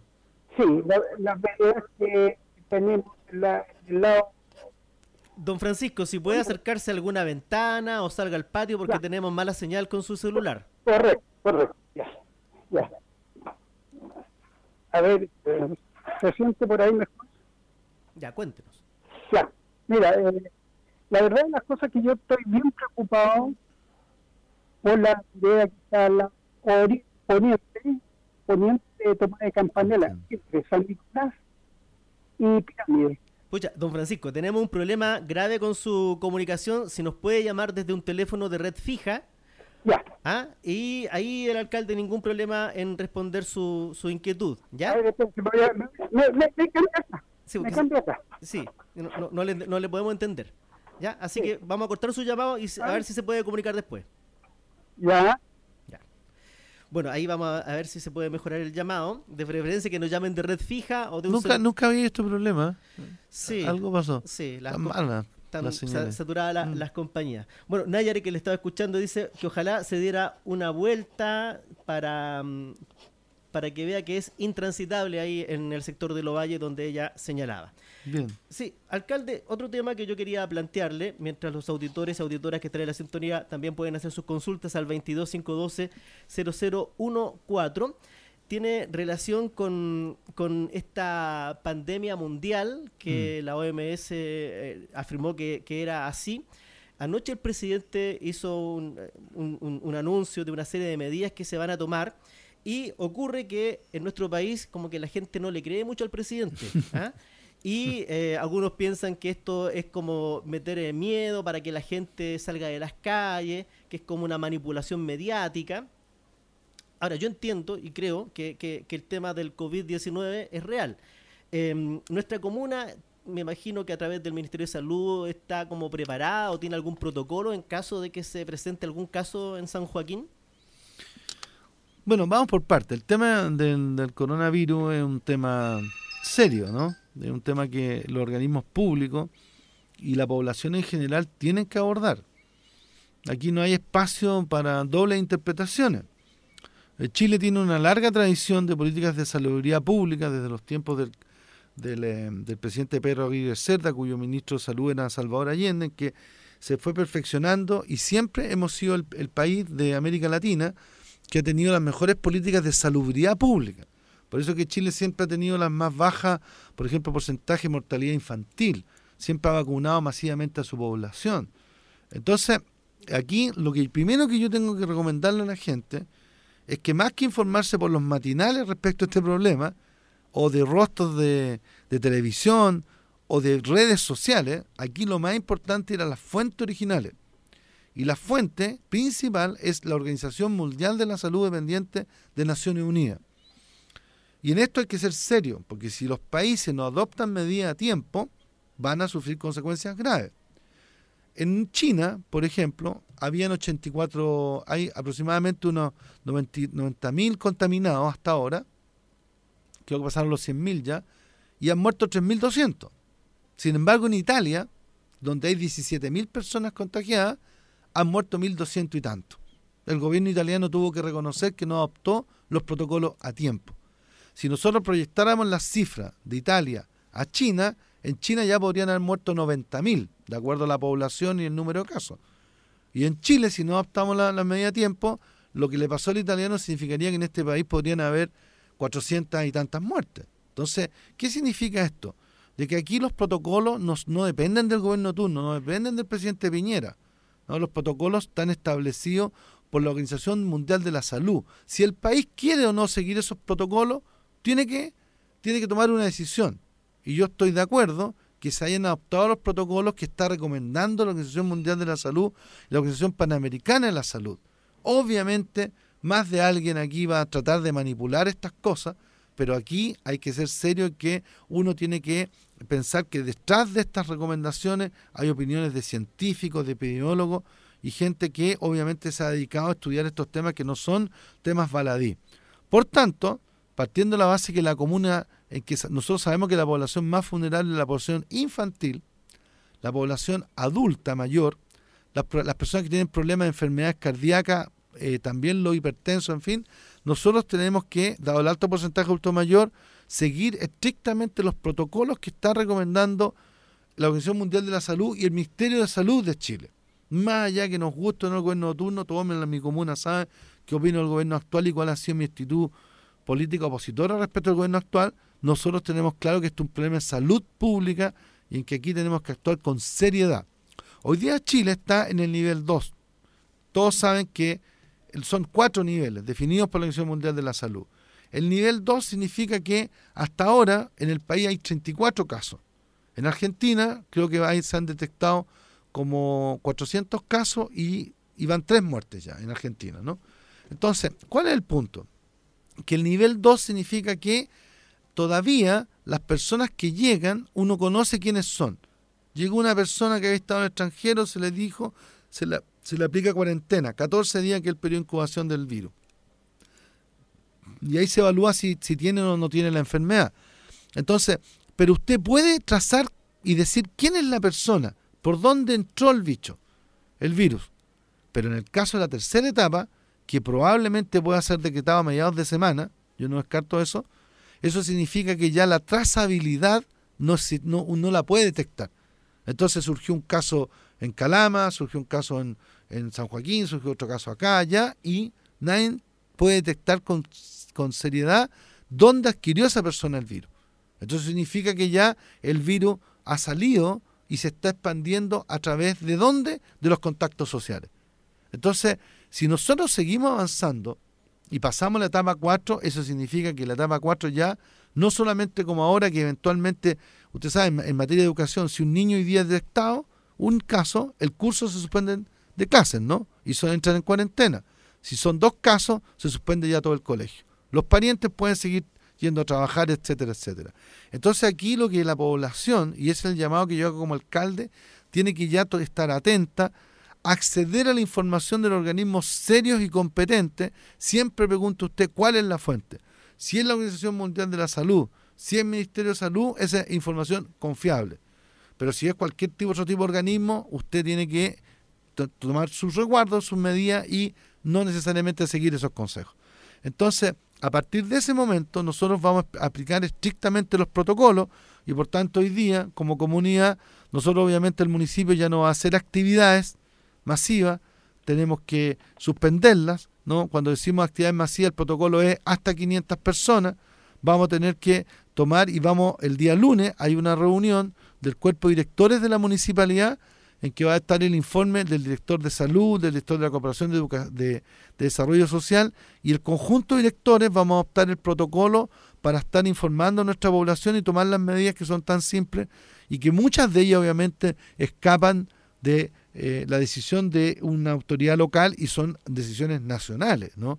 sí, la- las peleas que tenemos en la- en el lado Don Francisco, si puede acercarse a alguna ventana o salga al patio porque Ya. tenemos mala señal con su celular. Correcto, correcto, ya, ya. A ver, eh, ¿se siente por ahí mejor? Ya, cuéntenos. Ya, mira, eh, la verdad de las cosas que yo estoy bien preocupado por la idea que está la ori- poniente, poniente de toma de campanela entre San Nicolás y Pirámide. Pucha, don Francisco, tenemos un problema grave con su comunicación. Si nos puede llamar desde un teléfono de red fija, Ya, ¿ah? y ahí el alcalde ningún problema en responder su, su inquietud, ¿ya? me, me, me, Sí, no, no- no le, no le podemos entender. ¿Ya? Así que vamos a cortar su llamado y a ver si se puede comunicar después. Ya, Ya. Bueno, ahí vamos a, a ver si se puede mejorar el llamado. De preferencia que nos llamen de red fija o de un Nunca, cel- nunca había este problema. Sí, Algo pasó. sí, las Están las sa- saturadas la- Mm. las compañías. Bueno, Nayari que le estaba escuchando dice que ojalá se diera una vuelta para, mm, para que vea que es intransitable ahí en el sector de Lovalle donde ella señalaba. Bien. Sí, alcalde, otro tema que yo quería plantearle, mientras los auditores y auditoras que traen la sintonía también pueden hacer sus consultas al 22-512-0014, tiene relación con, con esta pandemia mundial que la OMS eh, afirmó que, que era así. Anoche el presidente hizo un, un- un- un anuncio de una serie de medidas que se van a tomar y ocurre que en nuestro país como que la gente no le cree mucho al presidente. ¿ah? Y eh, algunos piensan que esto es como meter eh, miedo para que la gente salga de las calles, que es como una manipulación mediática. Ahora, yo entiendo y creo que, el tema del COVID-19 es real. Em, nuestra comuna, me imagino que a través del Ministerio de Salud está como preparada o tiene algún protocolo en caso de que se presente algún caso en San Joaquín. Bueno, vamos por parte. El tema del coronavirus es un tema serio, ¿no? Es un tema que los organismos públicos y la población en general tienen que abordar. Aquí no hay espacio para dobles interpretaciones. Eh, Chile tiene una larga tradición de políticas de salubridad pública desde los tiempos del, del, eh, presidente Pedro Aguirre Cerda, cuyo ministro de Salud era Salvador Allende, que se fue perfeccionando y siempre hemos sido el, el país de América Latina que ha tenido las mejores políticas de salubridad pública. Por eso que Chile siempre ha tenido las más bajas, por ejemplo, porcentaje de mortalidad infantil. Siempre ha vacunado masivamente a su población. Entonces, aquí lo que primero que yo tengo que recomendarle a la gente es que más que informarse por los matinales respecto a este problema, o de rostros de, televisión, o de redes sociales, aquí lo más importante era las fuentes originales. Y la fuente principal es la Organización Mundial de la Salud dependiente de Naciones Unidas. Y en esto hay que ser serio, porque si los países no adoptan medidas a tiempo, van a sufrir consecuencias graves. En China, por ejemplo, habían 84, hay aproximadamente unos 90.000 contaminados hasta ahora, creo que pasaron los 100.000 ya, y han muerto 3.200. Sin embargo, en Italia, donde hay 17.000 personas contagiadas, han muerto 1.200 y tanto. El gobierno italiano tuvo que reconocer que no adoptó los protocolos a tiempo. Si nosotros proyectáramos las cifras de Italia a China, en China ya podrían haber muerto 90.000, de acuerdo a la población y el número de casos. Y en Chile, si no adoptamos la, la medida a tiempo, lo que le pasó al italiano significaría que en este país podrían haber 400 y tantas muertes. Entonces, ¿qué significa esto? De que aquí los protocolos no, no dependen del gobierno turno, no dependen del presidente Piñera. ¿no? Los protocolos están establecidos por la Organización Mundial de la Salud. Si el país quiere o no seguir esos protocolos, tiene que, tiene que tomar una decisión. Y yo estoy de acuerdo que se hayan adoptado los protocolos que está recomendando la Organización Mundial de la Salud y la Organización Panamericana de la Salud. Obviamente, más de alguien aquí va a tratar de manipular estas cosas, pero aquí hay que ser serio que uno tiene que pensar que detrás de estas recomendaciones hay opiniones de científicos, de epidemiólogos y gente que obviamente se ha dedicado a estudiar estos temas que no son temas baladí. Por tanto, partiendo de la base que la comuna, en que nosotros sabemos que la población más vulnerable es la población infantil, la población adulta mayor, las, personas que tienen problemas de enfermedades cardíacas, eh, también los hipertensos, en fin, nosotros tenemos que, dado el alto porcentaje de adulto mayor, seguir estrictamente los protocolos que está recomendando la Organización Mundial de la Salud y el Ministerio de Salud de Chile. Más allá que nos guste o no el gobierno turno, todos en mi comuna saben qué opino del gobierno actual y cuál ha sido mi actitud política opositora respecto al gobierno actual. Nosotros tenemos claro que esto es un problema de salud pública y en que aquí tenemos que actuar con seriedad. Hoy día Chile está en el nivel 2. Todos saben que son cuatro niveles definidos por la Organización Mundial de la Salud. El nivel 2 significa que hasta ahora en el país hay 34 casos. En Argentina creo que ahí se han detectado como 400 casos y, y van tres muertes ya en Argentina, ¿no? Entonces, ¿cuál es el punto? Que el nivel 2 significa que todavía las personas que llegan, uno conoce quiénes son. Llegó una persona que había estado en el extranjero, se le dijo, se, la, se le aplica cuarentena, 14 días que es el periodo de incubación del virus. Y ahí se evalúa si, si tiene o no tiene la enfermedad. Entonces, pero usted puede trazar y decir quién es la persona, por dónde entró el bicho, el virus. Pero en el caso de la tercera etapa, que probablemente pueda ser decretado a mediados de semana, yo no descarto eso, eso significa que ya la trazabilidad no, no, no la puede detectar. Entonces surgió un caso en Calama, surgió un caso en, en San Joaquín, surgió otro caso acá, allá, y nadie puede detectar con, con seriedad dónde adquirió esa persona el virus. Entonces significa que ya el virus ha salido y se está expandiendo a través de dónde? De los contactos sociales. Entonces, si nosotros seguimos avanzando y pasamos la etapa 4, eso significa que la etapa 4 ya, no solamente como ahora que eventualmente usted sabe, en, materia de educación, si un niño hoy día es detectado, un caso, el curso se suspende de clases, ¿no? Y son, entran en cuarentena. Si son dos casos, se suspende ya todo el colegio. Los parientes pueden seguir yendo a trabajar, etcétera, etcétera. Entonces aquí lo que la población, y ese es el llamado que yo hago como alcalde, tiene que ya estar atenta, acceder a la información de los organismos serios y competentes. Siempre pregunta usted cuál es la fuente. Si es la Organización Mundial de la Salud, si es el Ministerio de Salud, esa es información confiable. Pero si es cualquier tipo, otro tipo de organismo, usted tiene que to- tomar sus resguardos, sus medidas y no necesariamente seguir esos consejos. Entonces, a partir de ese momento, nosotros vamos a aplicar estrictamente los protocolos y por tanto hoy día, como comunidad, nosotros obviamente el municipio ya no va a hacer actividades masivas, tenemos que suspenderlas, ¿no? Cuando decimos actividades masivas, el protocolo es hasta 500 personas, vamos a tener que tomar y vamos, el día lunes hay una reunión del cuerpo de directores de la municipalidad en que va a estar el informe del director de salud, del director de la cooperación de, de, de desarrollo social y el conjunto de directores vamos a optar el protocolo para estar informando a nuestra población y tomar las medidas que son tan simples y que muchas de ellas obviamente escapan de eh, la decisión de una autoridad local y son decisiones nacionales, ¿no?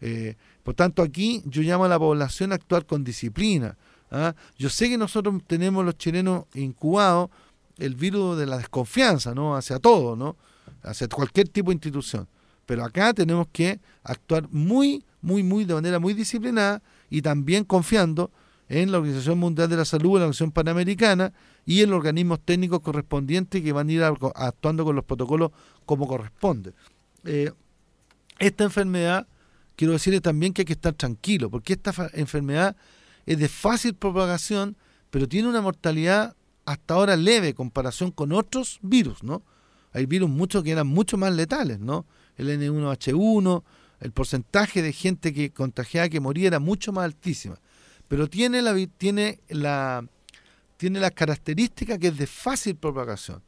Eh, por tanto, aquí yo llamo a la población a actuar con disciplina. ¿ah? Yo sé que nosotros tenemos los chilenos incubados el virus de la desconfianza, ¿no? Hacia todo, ¿no? Hacia cualquier tipo de institución. Pero acá tenemos que actuar muy, muy, muy, de manera muy disciplinada y también confiando en la Organización Mundial de la Salud, en la Organización Panamericana y en los organismos técnicos correspondientes que van a ir actuando con los protocolos como corresponde. Eh, esta enfermedad, quiero decirle también que hay que estar tranquilo, porque esta enfermedad es de fácil propagación, pero tiene una mortalidad hasta ahora leve en comparación con otros virus, ¿no? Hay virus muchos que eran mucho más letales, ¿no? El N1H1, el porcentaje de gente que contagiada que moría era mucho más altísima. Pero tiene la tiene la tiene las características que es de fácil propagación.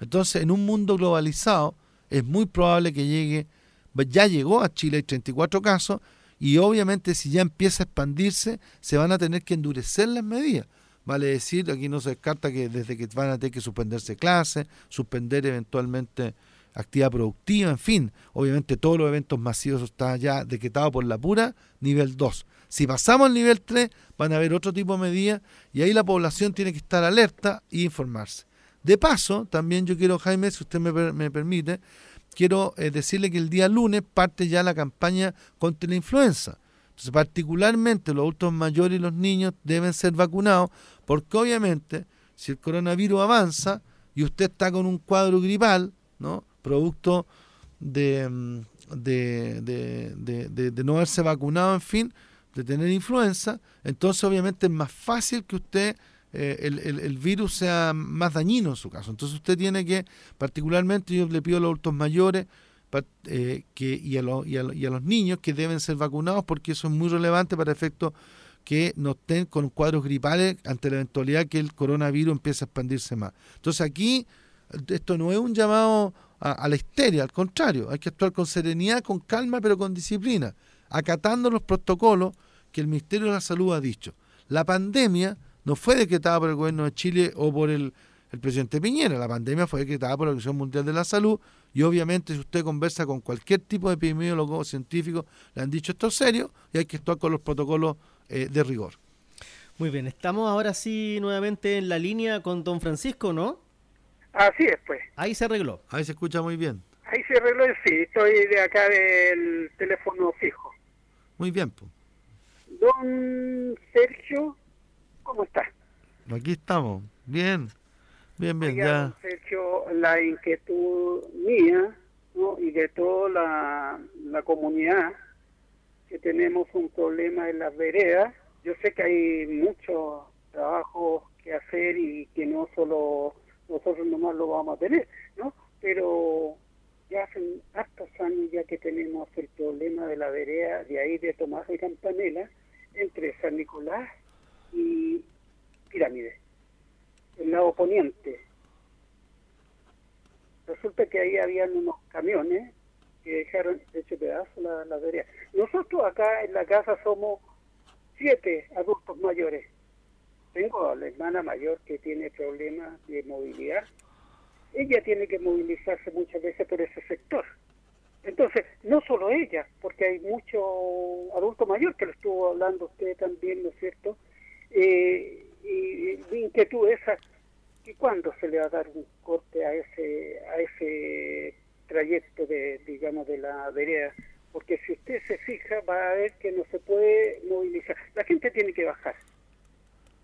Entonces, en un mundo globalizado es muy probable que llegue ya llegó a Chile hay 34 casos y obviamente si ya empieza a expandirse se van a tener que endurecer las medidas. Vale decir, aquí no se descarta que desde que van a tener que suspenderse clases, suspender eventualmente actividad productiva, en fin, obviamente todos los eventos masivos están ya decretados por la pura nivel 2. Si pasamos al nivel 3, van a haber otro tipo de medidas y ahí la población tiene que estar alerta e informarse. De paso, también yo quiero, Jaime, si usted me, per- me permite, quiero eh, decirle que el día lunes parte ya la campaña contra la influenza. Entonces, particularmente los adultos mayores y los niños deben ser vacunados porque obviamente si el coronavirus avanza y usted está con un cuadro gripal, ¿no? Producto de, mm, de, de- no haberse vacunado, en fin, de tener influenza, entonces obviamente es más fácil que usted, eh, el, virus sea más dañino en su caso. Entonces usted tiene que, particularmente yo le pido a los adultos mayores eh, y, a los- y a los niños que deben ser vacunados porque eso es muy relevante para efectos que no estén con cuadros gripales ante la eventualidad que el coronavirus empiece a expandirse más. Entonces aquí esto no es un llamado a, la histeria, al contrario, hay que actuar con serenidad, con calma, pero con disciplina, acatando los protocolos que el Ministerio de la Salud ha dicho. La pandemia no fue decretada por el gobierno de Chile o por el, el presidente Piñera, la pandemia fue decretada por la Organización Mundial de la Salud y obviamente si usted conversa con cualquier tipo de epidemiólogo o científico, le han dicho esto es serio y hay que actuar con los protocolos eh, de rigor. Muy bien, estamos ahora sí nuevamente en la línea con don Francisco, ¿no? Así es, pues. Ahí se arregló. Ahí se escucha muy bien. Ahí se arregló, sí. Estoy de acá del teléfono fijo. Muy bien, pues. Don Sergio, ¿cómo está? Aquí estamos. Bien. Bien, bien, Oiga, ya. don Sergio, la inquietud mía ¿no? y de toda la, la comunidad, que tenemos un problema en las veredas. Yo sé que hay mucho trabajo que hacer y que no solo nosotros nomás lo vamos a tener, ¿no? Pero ya hacen hartos años ya que tenemos el problema de la vereda de ahí de Tomás de Campanela entre San Nicolás y Pirámide, el lado poniente. Resulta que ahí habían unos camiones que dejaron hecho pedazo la, la vereda. Nosotros acá en la casa somos siete adultos mayores. Tengo el hermana mayor que tiene problemas de movilidad, ella tiene que movilizarse muchas veces por ese sector. Entonces, no solo ella, porque hay mucho adulto mayor que lo estuvo hablando usted también, ¿no es cierto? Eh, y mi inquietud esa, ¿y cuándo se le va a dar un corte a ese a ese trayecto de, digamos, de la vereda? Porque si usted se fija, va a ver que no se puede movilizar. La gente tiene que bajar.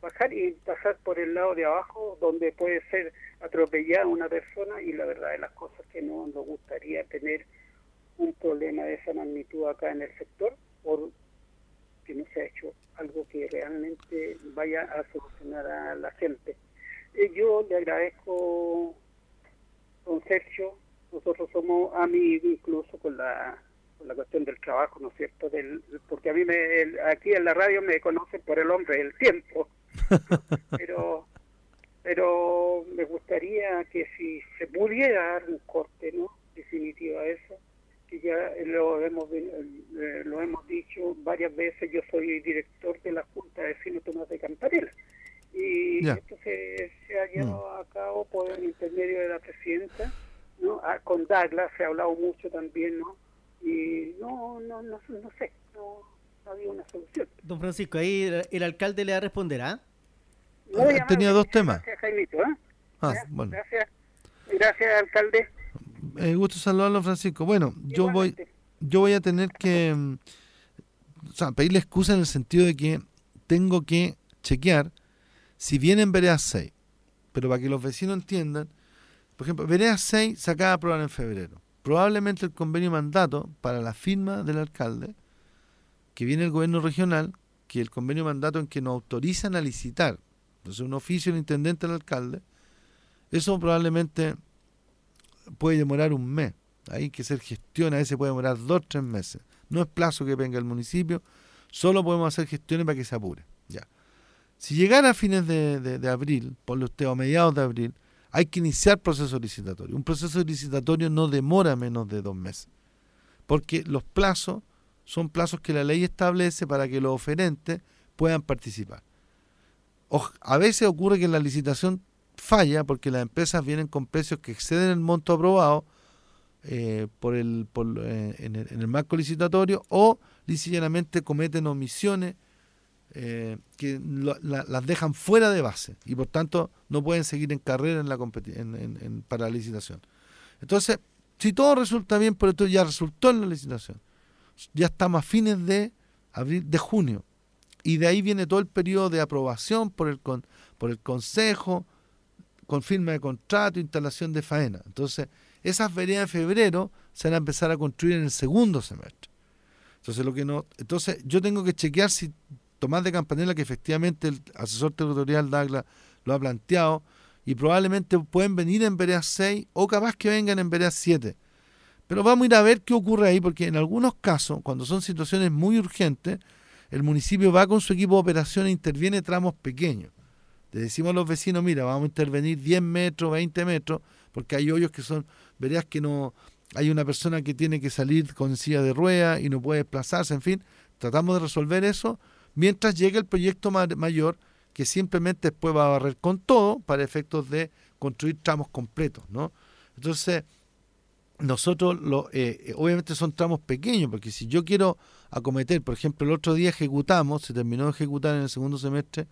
Bajar y pasar por el lado de abajo, donde puede ser atropellada una persona, y la verdad de las cosas que no nos gustaría tener un problema de esa magnitud acá en el sector, por que no se ha hecho algo que realmente vaya a solucionar a la gente. Eh, yo le agradezco, don Sergio, nosotros somos amigos incluso con la, la cuestión del trabajo, ¿no es cierto? Del, porque a mí me, el- aquí en la radio me conocen por el hombre del tiempo, pero pero me gustaría que si se pudiera dar un corte, ¿no? Definitivo a eso, que ya lo hemos eh, lo hemos dicho varias veces, yo soy director de la Junta de Vecinos Tomás de Campanella. Y esto se, se ha llevado a cabo por el intermedio de la presidenta, ¿no? Ah, con Douglas se ha hablado mucho también, ¿no? Y no, no, no, no sé, no, no había una solución. Don Francisco, ahí el, el alcalde le responderá. Muy Ah, amable, tenía dos temas. Gracias, Jaimito, ¿eh? Ah, Ya, bueno. Gracias, gracias, alcalde. Eh, gusto saludarlo, Francisco. Bueno, yo voy, yo voy a tener que o sea, pedirle excusa en el sentido de que tengo que chequear si vienen veredas 6. Pero para que los vecinos entiendan, por ejemplo, veredas 6 se acaba de aprobar en febrero. Probablemente el convenio mandato para la firma del alcalde, que viene el gobierno regional, que el convenio mandato en que nos autorizan a licitar, entonces un oficio del intendente al alcalde, eso probablemente puede demorar un mes. Hay que hacer gestión, a veces puede demorar dos, tres meses. No es plazo que venga el municipio, solo podemos hacer gestiones para que se apure. Ya. Si llegara a fines de, abril, ponle usted o mediados de abril, hay que iniciar proceso licitatorio. Un proceso licitatorio no demora menos de dos meses, porque los plazos son plazos que la ley establece para que los oferentes puedan participar. Oj- A veces ocurre que la licitación falla porque las empresas vienen con precios que exceden el monto aprobado eh, por el, por, eh, en, el, en el marco licitatorio o lisillanamente cometen omisiones eh, que las dejan fuera de base y por tanto no pueden seguir en carrera en la en- en- para la licitación. Entonces, si todo resulta bien, por esto ya resultó en la licitación, ya estamos a fines de abril, de junio, y de ahí viene todo el periodo de aprobación por el, con- por el Consejo, con firma de contrato, instalación de faena. Entonces, esas veredas de febrero se van a empezar a construir en el segundo semestre. Entonces, lo que no, entonces yo tengo que chequear si Tomás de Campanella, que efectivamente el asesor territorial Douglas lo ha planteado, y probablemente pueden venir en veredas 6 o capaz que vengan en veredas 7. Pero vamos a ir a ver qué ocurre ahí, porque en algunos casos, cuando son situaciones muy urgentes, el municipio va con su equipo de operación e interviene tramos pequeños. Le decimos a los vecinos, mira, vamos a intervenir 10 metros, 20 metros, porque hay hoyos que son, veredas que no, hay una persona que tiene que salir con silla de ruedas y no puede desplazarse, en fin, tratamos de resolver eso mientras llega el proyecto ma- mayor que simplemente después va a barrer con todo para efectos de construir tramos completos, ¿no? Entonces, nosotros, lo, eh, eh, obviamente son tramos pequeños, porque si yo quiero acometer, por ejemplo, el otro día ejecutamos, se terminó de ejecutar en el segundo semestre,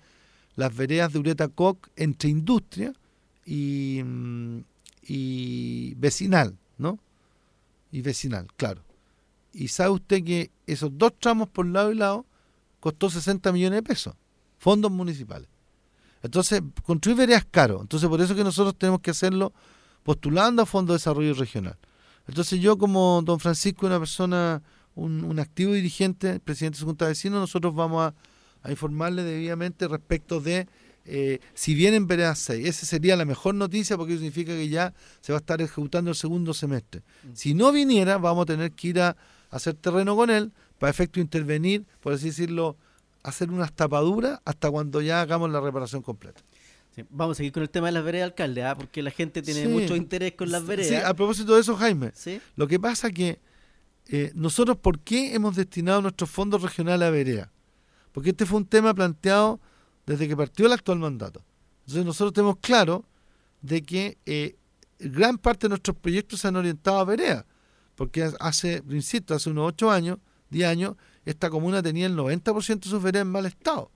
las veredas de Ureta Coc entre industria y, mm, y vecinal, ¿no? Y vecinal, claro. Y sabe usted que esos dos tramos por lado y lado costó 60 millones de pesos, fondos municipales. Entonces, construir veredas es caro. Entonces, por eso que nosotros tenemos que hacerlo postulando a Fondo de Desarrollo Regional. Entonces, yo como don Francisco, una persona, un, un activo dirigente, presidente de su Junta de Vecinos, nosotros vamos a, a informarle debidamente respecto de eh, si vienen veredas 6. Esa sería la mejor noticia porque eso significa que ya se va a estar ejecutando el segundo semestre. Si no viniera, vamos a tener que ir a, hacer terreno con él para efecto intervenir, por así decirlo, hacer unas tapaduras hasta cuando ya hagamos la reparación completa. Sí, Vamos a seguir con el tema de las veredas, alcalde, ¿ah? porque la gente tiene Sí. mucho interés con las Sí, veredas. a propósito de eso, Jaime, ¿Sí? lo que pasa que eh, nosotros, ¿por qué hemos destinado nuestros fondos regionales a vereda? Porque este fue un tema planteado desde que partió el actual mandato. Entonces nosotros tenemos claro de que eh, gran parte de nuestros proyectos se han orientado a vereda, porque hace, insisto, hace unos 8 años, 10 años, esta comuna tenía el 90% de sus veredas en mal estado.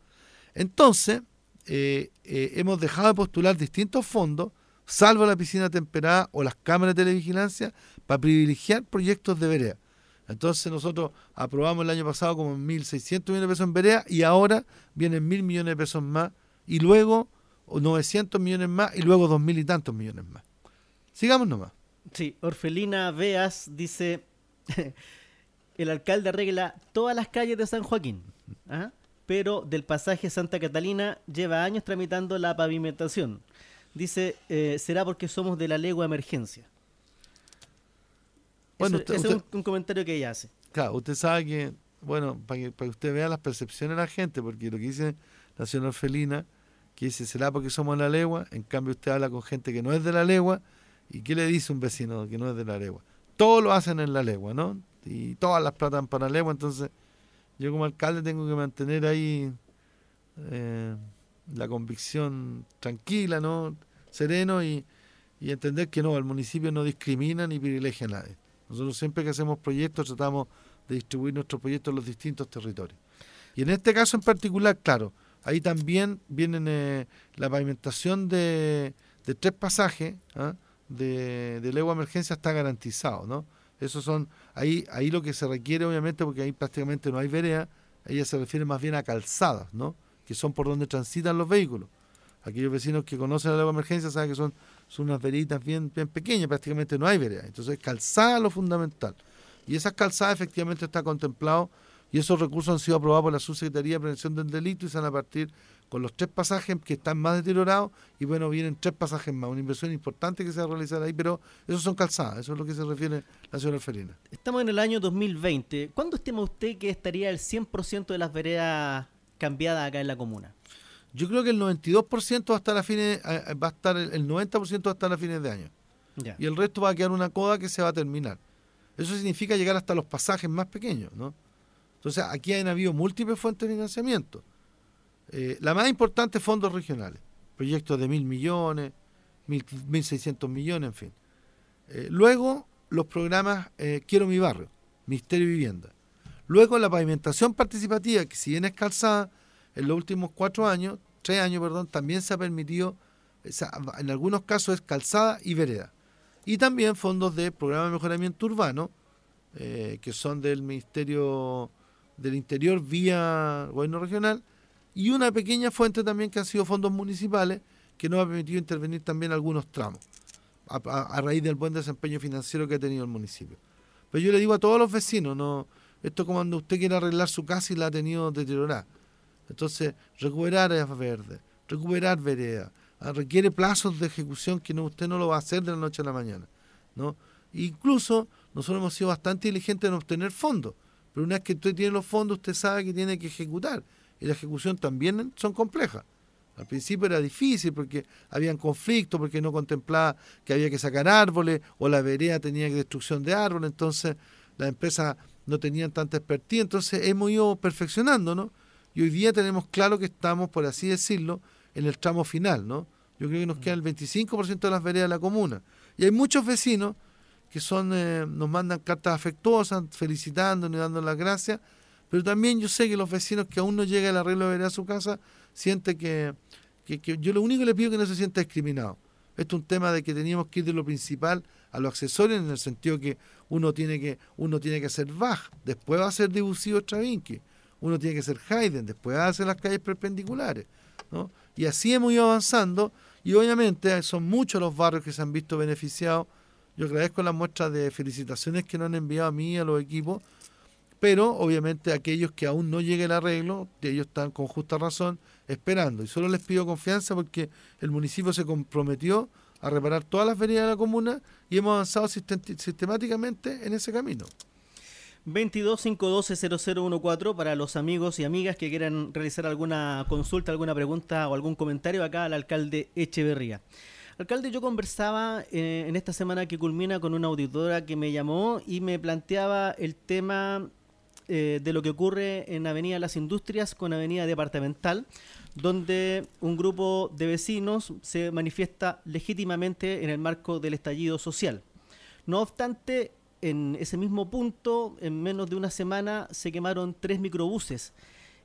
Entonces, eh, eh, hemos dejado de postular distintos fondos, salvo la piscina temperada o las cámaras de televigilancia, para privilegiar proyectos de vereda. Entonces nosotros aprobamos el año pasado como 1.600 millones de pesos en vereda y ahora vienen 1.000 millones de pesos más y luego 900 millones más y luego 2.000 y tantos millones más. Sigamos nomás. Sí, Orfelina Veas dice, el alcalde arregla todas las calles de San Joaquín, ¿ah? pero del pasaje Santa Catalina lleva años tramitando la pavimentación. Dice, eh, será porque somos de la legua emergencia. Bueno, ese, es un, comentario que ella hace. Claro, usted sabe que, bueno, para que, para que usted vea las percepciones de la gente, porque lo que dice la señora Orfelina, que dice, será porque somos de la legua, en cambio usted habla con gente que no es de la legua, ¿y qué le dice un vecino que no es de la legua? Todos lo hacen en la legua, ¿no? Y todas las platan para la legua, entonces yo como alcalde tengo que mantener ahí eh, la convicción tranquila, ¿no? Sereno y, y entender que no, el municipio no discrimina ni privilegia a nadie. Nosotros siempre que hacemos proyectos tratamos de distribuir nuestros proyectos en los distintos territorios. Y en este caso en particular, claro, ahí también viene eh, la pavimentación de, tres pasajes ¿ah? de, de legua emergencia está garantizado, ¿no? Esos son, ahí, ahí lo que se requiere obviamente, porque ahí prácticamente no hay vereda, ella se refiere más bien a calzadas, ¿no? Que son por donde transitan los vehículos. Aquellos vecinos que conocen la legua emergencia saben que son son unas veritas bien, bien pequeñas, prácticamente no hay veredas. Entonces, calzada lo fundamental. Y esas calzadas efectivamente está contemplado y esos recursos han sido aprobados por la Subsecretaría de Prevención del Delito y se van a partir con los tres pasajes que están más deteriorados y bueno, vienen tres pasajes más, una inversión importante que se va a realizar ahí, pero esos son calzadas, eso es lo que se refiere la señora Felina. Estamos en el año 2020. ¿Cuándo estima usted que estaría el 100% de las veredas cambiadas acá en la comuna? Yo creo que el 92% va a estar a fines, va a estar el 90% va a estar a fines de año. Y el resto va a quedar una coda que se va a terminar. Eso significa llegar hasta los pasajes más pequeños, ¿no? Entonces, aquí han habido múltiples fuentes de financiamiento. Eh, la más importante, fondos regionales. Proyectos de mil millones, mil, mil seiscientos millones, en fin. Eh, luego, los programas eh, Quiero mi barrio, Ministerio de Vivienda. Luego, la pavimentación participativa, que si bien es calzada, en los últimos cuatro años, tres años, perdón, también se ha permitido, en algunos casos es calzada y vereda. Y también fondos de programa de mejoramiento urbano, que son del Ministerio del Interior vía gobierno regional, y una pequeña fuente también que han sido fondos municipales, que nos ha permitido intervenir también algunos tramos, a, raíz del buen desempeño financiero que ha tenido el municipio. Pero yo le digo a todos los vecinos, no esto como cuando usted quiere arreglar su casa y la ha tenido deteriorada entonces, recuperar áreas recuperar veredas, ah, requiere plazos de ejecución que no, usted no lo va a hacer de la noche a la mañana. ¿no? Incluso nosotros hemos sido bastante diligentes en obtener fondos, pero una vez que usted tiene los fondos, usted sabe que tiene que ejecutar. Y la ejecución también son complejas. Al principio era difícil porque habían conflictos, porque no contemplaba que había que sacar árboles o la vereda tenía destrucción de árboles, entonces las empresas no tenían tanta expertise, entonces hemos ido perfeccionando, ¿no? y hoy día tenemos claro que estamos, por así decirlo, en el tramo final, ¿no? Yo creo que nos queda el 25% de las veredas de la comuna. Y hay muchos vecinos que son eh, nos mandan cartas afectuosas, felicitándonos y dando las gracias, pero también yo sé que los vecinos que aún no llega el arreglo de a su casa, sienten que, que, que yo lo único que les pido es que no se sienta discriminado. Esto es un tema de que teníamos que ir de lo principal a lo accesorio en el sentido que uno tiene que uno tiene que hacer Bach, después va a ser Debussy o Stravinsky uno tiene que ser Haydn, después hace las calles perpendiculares. ¿no? Y así hemos ido avanzando y obviamente son muchos los barrios que se han visto beneficiados. Yo agradezco las muestras de felicitaciones que nos han enviado a mí y a los equipos, pero obviamente aquellos que aún no llegue el arreglo, ellos están con justa razón esperando. Y solo les pido confianza porque el municipio se comprometió a reparar todas las veredas de la comuna y hemos avanzado sistemáticamente en ese camino. 22520014 para los amigos y amigas que quieran realizar alguna consulta, alguna pregunta o algún comentario acá al alcalde Echeverría. Alcalde, yo conversaba eh, en esta semana que culmina con una auditora que me llamó y me planteaba el tema eh, de lo que ocurre en Avenida Las Industrias con Avenida Departamental, donde un grupo de vecinos se manifiesta legítimamente en el marco del estallido social. No obstante, en ese mismo punto, en menos de una semana, se quemaron tres microbuses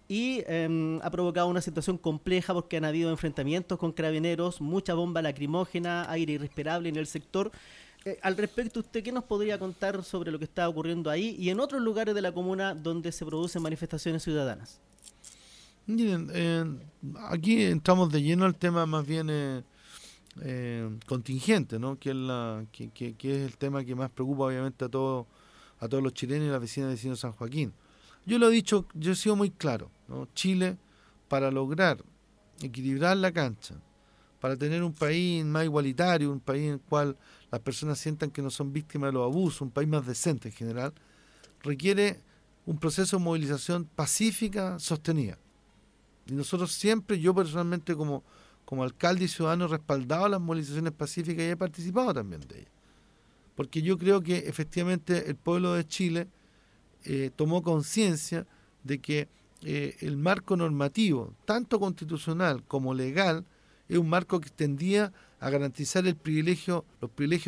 y em, ha provocado una situación compleja porque han habido enfrentamientos con carabineros, mucha bomba lacrimógena, aire irrespirable en el sector. Eh, al respecto, ¿usted qué nos podría contar sobre lo que está ocurriendo ahí y en otros lugares de la comuna donde se producen manifestaciones ciudadanas? Miren, eh, aquí entramos de lleno al tema más bien eh, contingente, ¿no? Que es, la, que, es el tema que más preocupa obviamente a todos a todos los chilenos y las vecinas y vecinos de San Joaquín. Yo lo he dicho, yo he sido muy claro, ¿no? Chile, para lograr equilibrar la cancha, para tener un país más igualitario, un país en el cual las personas sientan que no son víctimas de los abusos, un país más decente en general, requiere un proceso de movilización pacífica sostenida. Y nosotros siempre, yo personalmente como, como alcalde y ciudadano, he respaldado las movilizaciones pacíficas y he participado también de ellas. Porque yo creo que efectivamente el pueblo de Chile eh, tomó conciencia de que eh, el marco normativo, tanto constitucional como legal, es un marco que tendía a garantizar los privilegios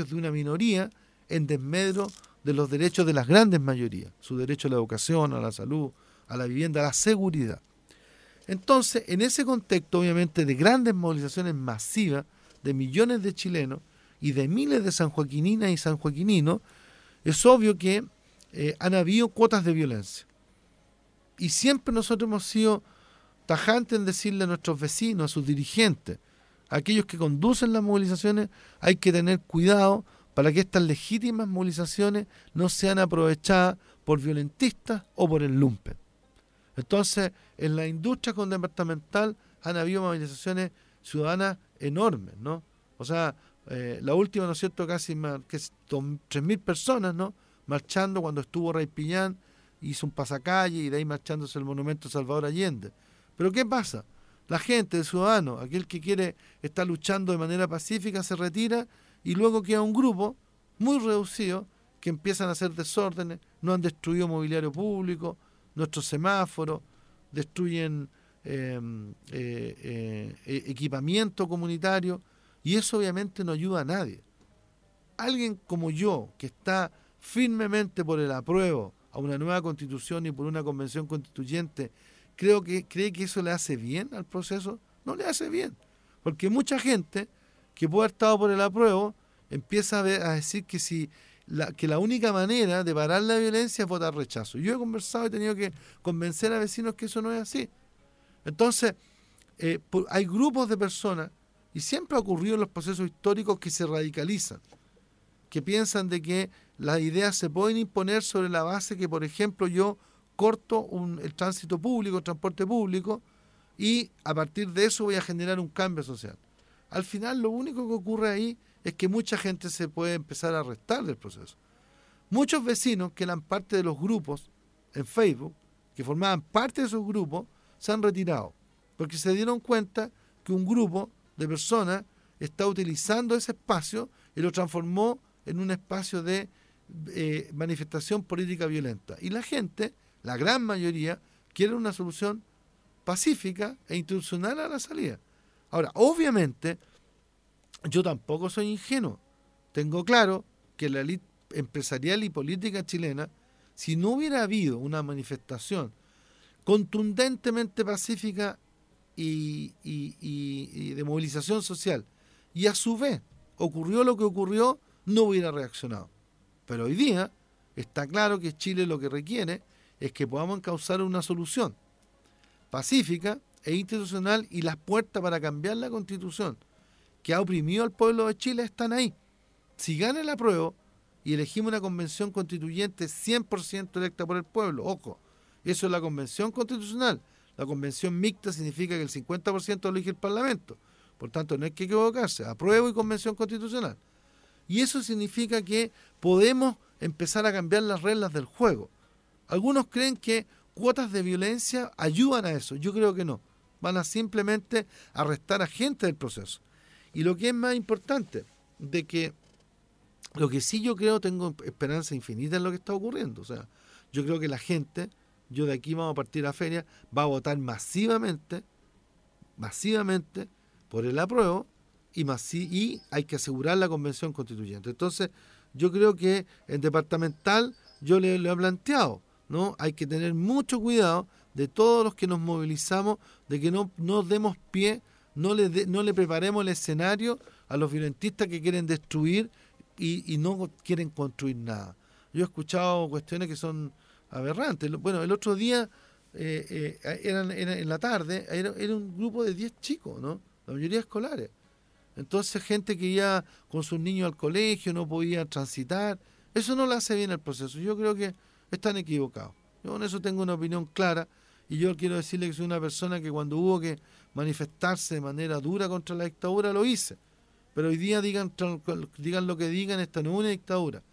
de una minoría en desmedro de los derechos de las grandes mayorías, su derecho a la educación, a la salud, a la vivienda, a la seguridad. Entonces, en ese contexto, obviamente, de grandes movilizaciones masivas de millones de chilenos y de miles de sanjoaquininas y sanjoaquininos, es obvio que eh, han habido cuotas de violencia. Y siempre nosotros hemos sido tajantes en decirle a nuestros vecinos, a sus dirigentes, aquellos que conducen las movilizaciones, hay que tener cuidado para que estas legítimas movilizaciones no sean aprovechadas por violentistas o por el lumpen. Entonces, en la industria departamental han habido movilizaciones ciudadanas enormes, ¿no? O sea, eh, la última, ¿no es cierto?, casi que es don- 3.000 personas, ¿no? Marchando cuando estuvo Ray Piñán, hizo un pasacalle y de ahí marchándose el monumento Salvador Allende. Pero ¿qué pasa? La gente, el ciudadano, aquel que quiere estar luchando de manera pacífica, se retira y luego queda un grupo muy reducido que empiezan a hacer desórdenes, no han destruido mobiliario público, nuestros semáforos, destruyen eh, eh, eh, eh, equipamiento comunitario y eso obviamente no ayuda a nadie. Alguien como yo, que está firmemente por el apruebo a una nueva constitución y por una convención constituyente, creo que cree que eso le hace bien al proceso, no le hace bien, porque mucha gente que puede haber estado por el apruebo empieza a, ver- decir que si la, que la única manera de parar la violencia es votar rechazo. Yo he conversado y he tenido que convencer a vecinos que eso no es así. Entonces, eh, hay grupos de personas, y siempre ha ocurrido en los procesos históricos que se radicalizan, que piensan de que las ideas se pueden imponer sobre la base que, por ejemplo, yo corto el tránsito público, el transporte público, y a partir de eso voy a generar un cambio social. Al final lo único que ocurre ahí es que mucha gente se puede empezar a restar del proceso. Muchos vecinos que eran parte de los grupos en Facebook, que formaban parte de esos grupos, se han retirado, porque se dieron cuenta que un grupo de personas está utilizando ese espacio y lo transformó en un espacio de eh, manifestación política violenta. Y la gente, la gran mayoría, quiere una solución pacífica e institucional a la salida. Ahora, obviamente, yo tampoco soy ingenuo. Tengo claro que la élite empresarial y política chilena, si no hubiera habido una manifestación contundentemente pacífica y- y de movilización social, y a su vez ocurrió lo que ocurrió, no hubiera reaccionado. Pero hoy día está claro que Chile lo que requiere es que podamos encauzar una solución pacífica e institucional y las puertas para cambiar la constitución que ha oprimido al pueblo de Chile están ahí. Si gana el apruebo y elegimos una convención constituyente 100% electa por el pueblo, ojo, eso es la convención constitucional. La convención mixta significa que el 50% lo elige el Parlamento. Por tanto, no hay que equivocarse. Apruebo y convención constitucional. Y eso significa que podemos empezar a cambiar las reglas del juego. Algunos creen que cuotas de violencia ayudan a eso. Yo creo que no. Van a simplemente arrestar a gente del proceso. Y lo que es más importante, de que lo que sí yo creo, tengo esperanza infinita en lo que está ocurriendo. O sea, yo creo que la gente yo de aquí vamos a partir a feria, va a votar masivamente, masivamente por el apruebo y, hay que asegurar la convención constituyente. Entonces, yo creo que en departamental yo le, le he planteado, ¿no? Hay que tener mucho cuidado de todos los que nos movilizamos, de que no, no demos pie, no le, no le preparemos el escenario a los violentistas que quieren destruir y, no quieren construir nada. Yo he escuchado cuestiones que son aberrantes. Bueno, el otro día, eh, eh, eran, era en la tarde, era, era un grupo de 10 chicos, ¿no? La mayoría escolares. Entonces, gente que iba con sus niños al colegio, no podía transitar. Eso no le hace bien al proceso. Yo creo que están equivocados. Yo con eso tengo una opinión clara y yo quiero decirle que soy una persona que cuando hubo que manifestarse de manera dura contra la dictadura lo hice. Pero hoy día digan, digan lo que digan, esta no es una dictadura.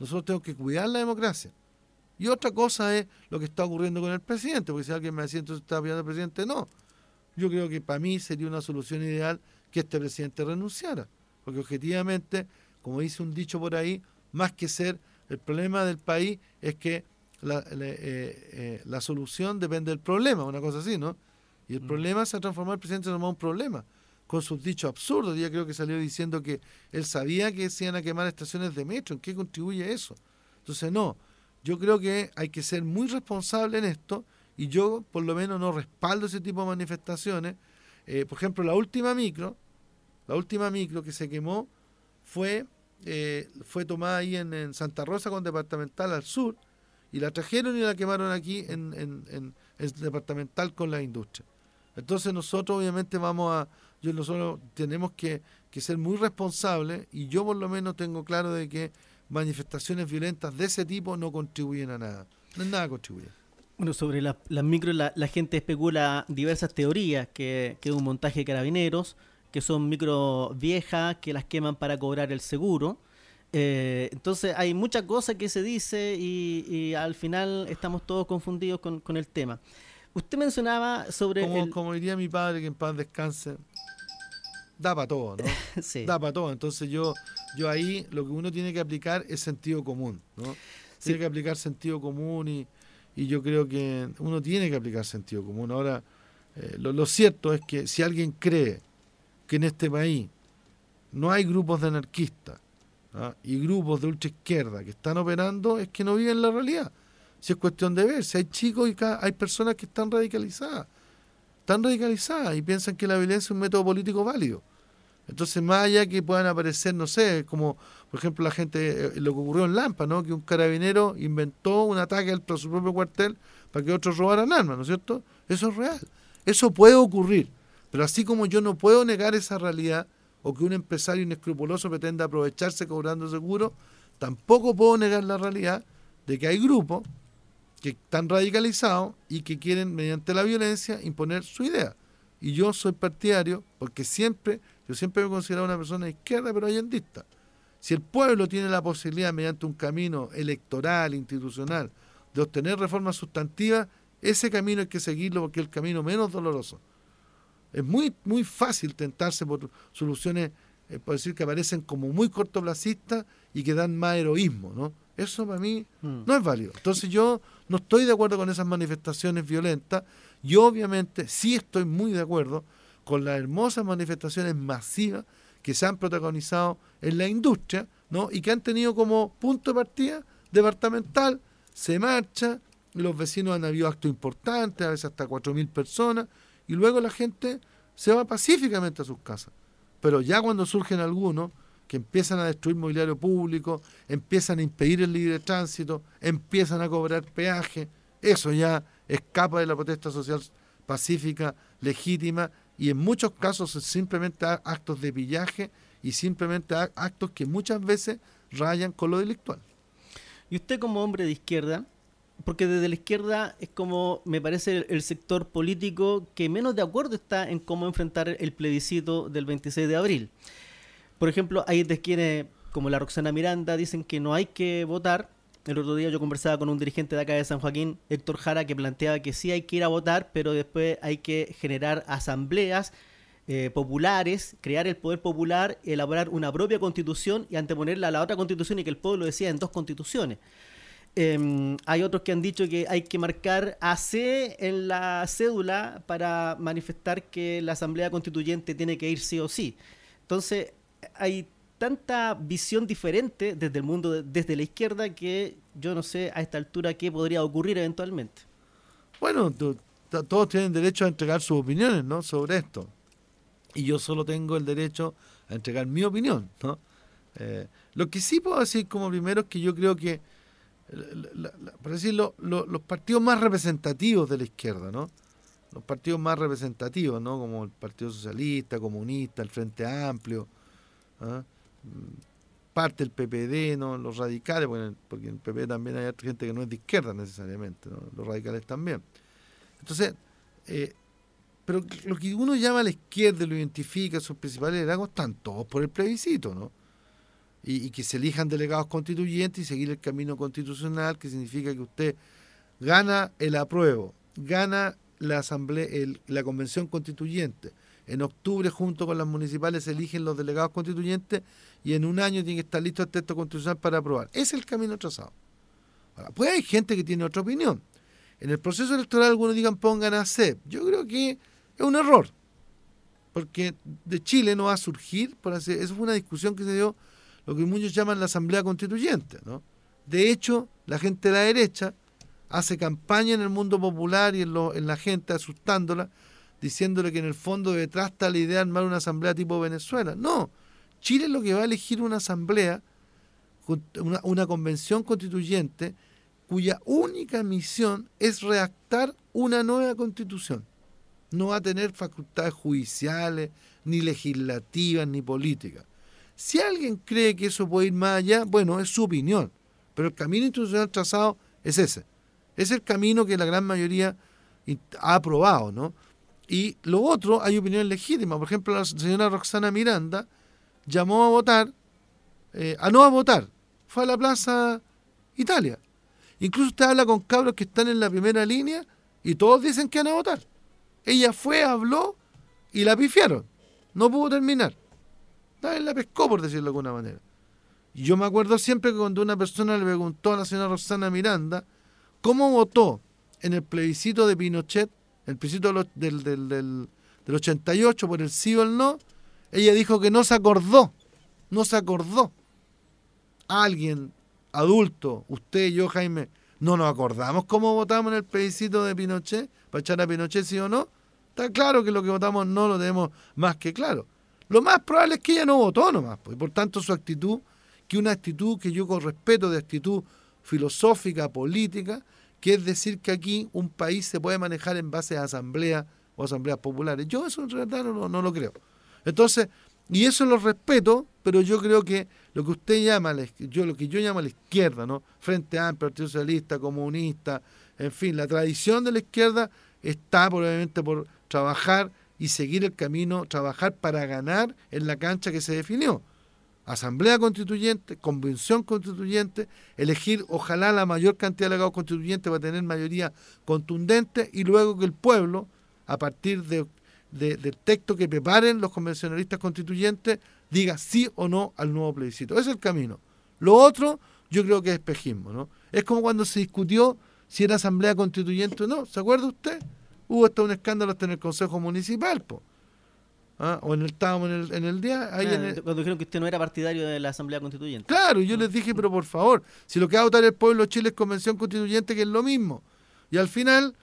Nosotros tenemos que cuidar la democracia. Y otra cosa es lo que está ocurriendo con el presidente, porque si alguien me decía entonces está apoyando al presidente, no. Yo creo que para mí sería una solución ideal que este presidente renunciara, porque objetivamente, como dice un dicho por ahí, más que ser el problema del país es que la, la- eh, eh, la solución depende del problema, una cosa así, ¿no? Y el problema se ha transformado, el presidente en un problema, con sus dichos absurdos. Ya creo que salió diciendo que él sabía que se iban a quemar estaciones de metro. ¿En qué contribuye eso? Entonces, no. Yo creo que hay que ser muy responsable en esto y yo, por lo menos, no respaldo ese tipo de manifestaciones. Eh, por ejemplo, la última micro, la última micro que se quemó fue, eh, fue tomada ahí en, Santa Rosa con departamental al sur y la trajeron y la quemaron aquí en, en, en departamental con la industria. Entonces nosotros obviamente vamos a, yo nosotros tenemos que, que ser muy responsables y yo por lo menos tengo claro de que manifestaciones violentas de ese tipo no contribuyen a nada. No es nada contribuye. Bueno, sobre la- las la, la gente especula diversas teorías, que es un montaje de carabineros, que son micro viejas, que las queman para cobrar el seguro. Eh, entonces hay muchas cosas que se dice y, y al final estamos todos confundidos con, con el tema. Usted mencionaba sobre... Como, el- como diría mi padre, que en paz descanse, da para todo, ¿no? sí. da para todo. Entonces yo, yo ahí lo que uno tiene que aplicar es sentido común, ¿no? Sí. Tiene que aplicar sentido común y, y yo creo que uno tiene que aplicar sentido común. Ahora, eh, lo, lo cierto es que si alguien cree que en este país no hay grupos de anarquistas ¿ah? y grupos de ultraizquierda que están operando, es que no viven la realidad. Si es cuestión de ver, si hay chicos y hay personas que están radicalizadas, están radicalizadas y piensan que la violencia es un método político válido. Entonces, más allá que puedan aparecer, no sé, como por ejemplo la gente, eh, lo que ocurrió en Lampa, ¿no? Que un carabinero inventó un ataque a su propio cuartel para que otros robaran armas, ¿no es cierto? Eso es real. Eso puede ocurrir. Pero así como yo no puedo negar esa realidad, o que un empresario inescrupuloso pretenda aprovecharse cobrando seguro, tampoco puedo negar la realidad de que hay grupos que están radicalizados y que quieren, mediante la violencia, imponer su idea. Y yo soy partidario, porque siempre, yo siempre me he considerado una persona de izquierda, pero allendista. Si el pueblo tiene la posibilidad, mediante un camino electoral, institucional, de obtener reformas sustantivas, ese camino hay que seguirlo porque es el camino menos doloroso. Es muy, muy fácil tentarse por soluciones, eh, por decir que aparecen como muy cortoplacistas y que dan más heroísmo, ¿no? Eso para mí Mm. no es válido. Entonces yo no estoy de acuerdo con esas manifestaciones violentas. Yo obviamente sí estoy muy de acuerdo con las hermosas manifestaciones masivas que se han protagonizado en la industria, ¿no? Y que han tenido como punto de partida departamental, se marcha, los vecinos han habido actos importantes, a veces hasta 4.000 personas, y luego la gente se va pacíficamente a sus casas. Pero ya cuando surgen algunos que empiezan a destruir mobiliario público, empiezan a impedir el libre tránsito, empiezan a cobrar peaje, eso ya escapa de la protesta social pacífica, legítima, y en muchos casos simplemente actos de pillaje y simplemente actos que muchas veces rayan con lo delictual. Y usted como hombre de izquierda, porque desde la izquierda es como, me parece, el, sector político que menos de acuerdo está en cómo enfrentar el plebiscito del 26 de abril. Por ejemplo, hay de quienes, como la Roxana Miranda, dicen que no hay que votar. El otro día yo conversaba con un dirigente de acá de San Joaquín, Héctor Jara, que planteaba que sí hay que ir a votar, pero después hay que generar asambleas eh, populares, crear el poder popular, elaborar una propia constitución y anteponerla a la otra constitución y que el pueblo decida en dos constituciones. Em, hay otros que han dicho que hay que marcar AC en la cédula para manifestar que la Asamblea Constituyente tiene que ir sí o sí. Entonces, hay tanta visión diferente desde el mundo, de- desde la izquierda, que yo no sé a esta altura qué podría ocurrir eventualmente. Bueno, to- to- todos tienen derecho a entregar sus opiniones, ¿no? Sobre esto. Y yo solo tengo el derecho a entregar mi opinión, ¿no? Eh, lo que sí puedo decir como primero es que yo creo que, la- la- por decirlo, lo- los partidos más representativos de la izquierda, ¿no? Los partidos más representativos, ¿no? Como el Partido Socialista, Comunista, el Frente Amplio, ¿ah? Mm, parte del PPD, ¿no? Los radicales, porque porque en el PPD también hay gente que no es de izquierda necesariamente, ¿no? Los radicales también. Entonces, eh, pero lo que uno llama a la izquierda y lo identifica, sus principales liderazgos, están todos por el plebiscito, ¿no? Y, que se elijan delegados constituyentes y seguir el camino constitucional, que significa que usted gana el apruebo, gana la asamblea, el- la convención constituyente. En octubre, junto con las municipales, se eligen los delegados constituyentes y en un año tiene que estar listo el texto constitucional para aprobar. Ese es el camino trazado. Ahora, pues hay gente que tiene otra opinión. En el proceso electoral algunos digan pongan a C. Yo creo que es un error. Porque de Chile no va a surgir, por así, eso fue una discusión que se dio, lo que muchos llaman la Asamblea Constituyente. ¿no? De hecho, la gente de la derecha hace campaña en el mundo popular y en, la gente asustándola, diciéndole que en el fondo detrás está la idea de armar una asamblea tipo Venezuela. No, Chile es lo que va a elegir una asamblea, una, una convención constituyente, cuya única misión es redactar una nueva constitución. No va a tener facultades judiciales, ni legislativas, ni políticas. Si alguien cree que eso puede ir más allá, bueno, es su opinión. Pero el camino institucional trazado es ese. Es el camino que la gran mayoría ha aprobado, ¿no? Y lo otro, hay opiniones legítimas. Por ejemplo, la señora Roxana Miranda llamó a votar, eh, a no a votar. Fue a la Plaza Italia. Incluso usted habla con cabros que están en la primera línea y todos dicen que van a votar. Ella fue, habló y la pifiaron. No pudo terminar. Nadie la pescó, por decirlo de alguna manera. Y yo me acuerdo siempre que cuando una persona le preguntó a la señora Roxana Miranda cómo votó en el plebiscito de Pinochet, el plebiscito del, del, del, del 88 por el sí o el no, ella dijo que no se acordó. No se acordó. Alguien adulto, usted yo, Jaime, no nos acordamos cómo votamos en el plebiscito de Pinochet, para echar a Pinochet sí o no. Está claro que lo que votamos no lo tenemos más que claro. Lo más probable es que ella no votó nomás, pues, y por tanto su actitud, que una actitud que yo con respeto de actitud filosófica, política, que es decir que aquí un país se puede manejar en base a asambleas o asambleas populares. Yo eso en realidad no, no lo creo. Entonces, y eso lo respeto, pero yo creo que lo que usted llama, yo lo que yo llamo la izquierda, ¿no? Frente Amplio, Partido Socialista, Comunista, en fin, la tradición de la izquierda está probablemente por trabajar y seguir el camino, trabajar para ganar en la cancha que se definió. Asamblea Constituyente, Convención Constituyente, elegir ojalá la mayor cantidad de delegados constituyentes para tener mayoría contundente y luego que el pueblo, a partir de, de- del texto que preparen los convencionalistas constituyentes, diga sí o no al nuevo plebiscito. Ese es el camino. Lo otro, yo creo que es espejismo. ¿no? Es como cuando se discutió si era Asamblea Constituyente o no. ¿Se acuerda usted? Hubo hasta un escándalo hasta en el Consejo Municipal. po. ¿Ah? O en el, estábamos en el, en el día... Ahí Ah, en el- Cuando dijeron que usted no era partidario de la Asamblea Constituyente. Claro, y yo les dije, pero por favor, si lo que va a votar el pueblo de Chile es convención constituyente, que es lo mismo. Y al final,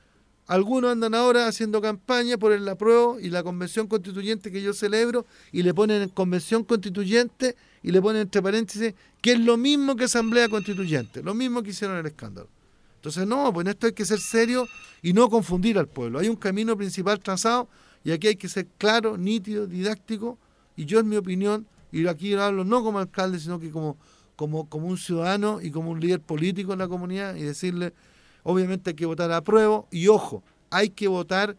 algunos andan ahora haciendo campaña por el apruebo y la convención constituyente que yo celebro, y le ponen en convención constituyente y le ponen entre paréntesis que es lo mismo que asamblea constituyente, lo mismo que hicieron en el escándalo. Entonces, no, pues en esto hay que ser serio y no confundir al pueblo. Hay un camino principal trazado y aquí hay que ser claro, nítido, didáctico. Y yo, en mi opinión, y aquí hablo no como alcalde, sino que como, como, como un ciudadano y como un líder político en la comunidad y decirle, obviamente hay que votar a prueba y ojo, hay que votar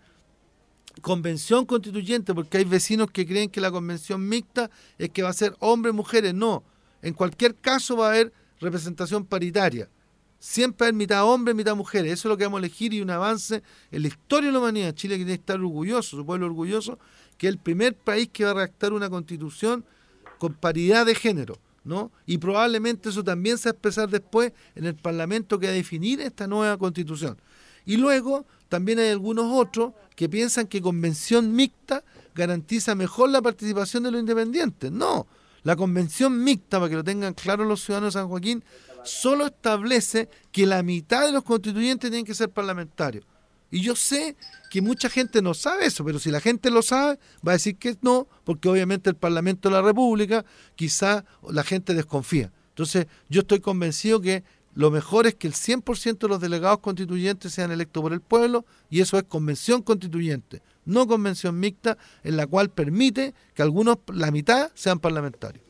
convención constituyente porque hay vecinos que creen que la convención mixta es que va a ser hombres, mujeres. No, en cualquier caso va a haber representación paritaria. Siempre hay mitad hombres, mitad mujeres. Eso es lo que vamos a elegir y un avance en la historia de la humanidad. Chile tiene que estar orgulloso, su pueblo orgulloso, que es el primer país que va a redactar una constitución con paridad de género, ¿no? Y probablemente eso también se va a expresar después en el Parlamento que va a definir esta nueva constitución. Y luego también hay algunos otros que piensan que convención mixta garantiza mejor la participación de los independientes. No, la convención mixta, para que lo tengan claro los ciudadanos de San Joaquín, solo establece que la mitad de los constituyentes tienen que ser parlamentarios. Y yo sé que mucha gente no sabe eso, pero si la gente lo sabe, va a decir que no, porque obviamente el Parlamento de la República, quizá la gente desconfía. Entonces, yo estoy convencido que lo mejor es que el 100% de los delegados constituyentes sean electos por el pueblo y eso es convención constituyente, no convención mixta en la cual permite que algunos, la mitad, sean parlamentarios.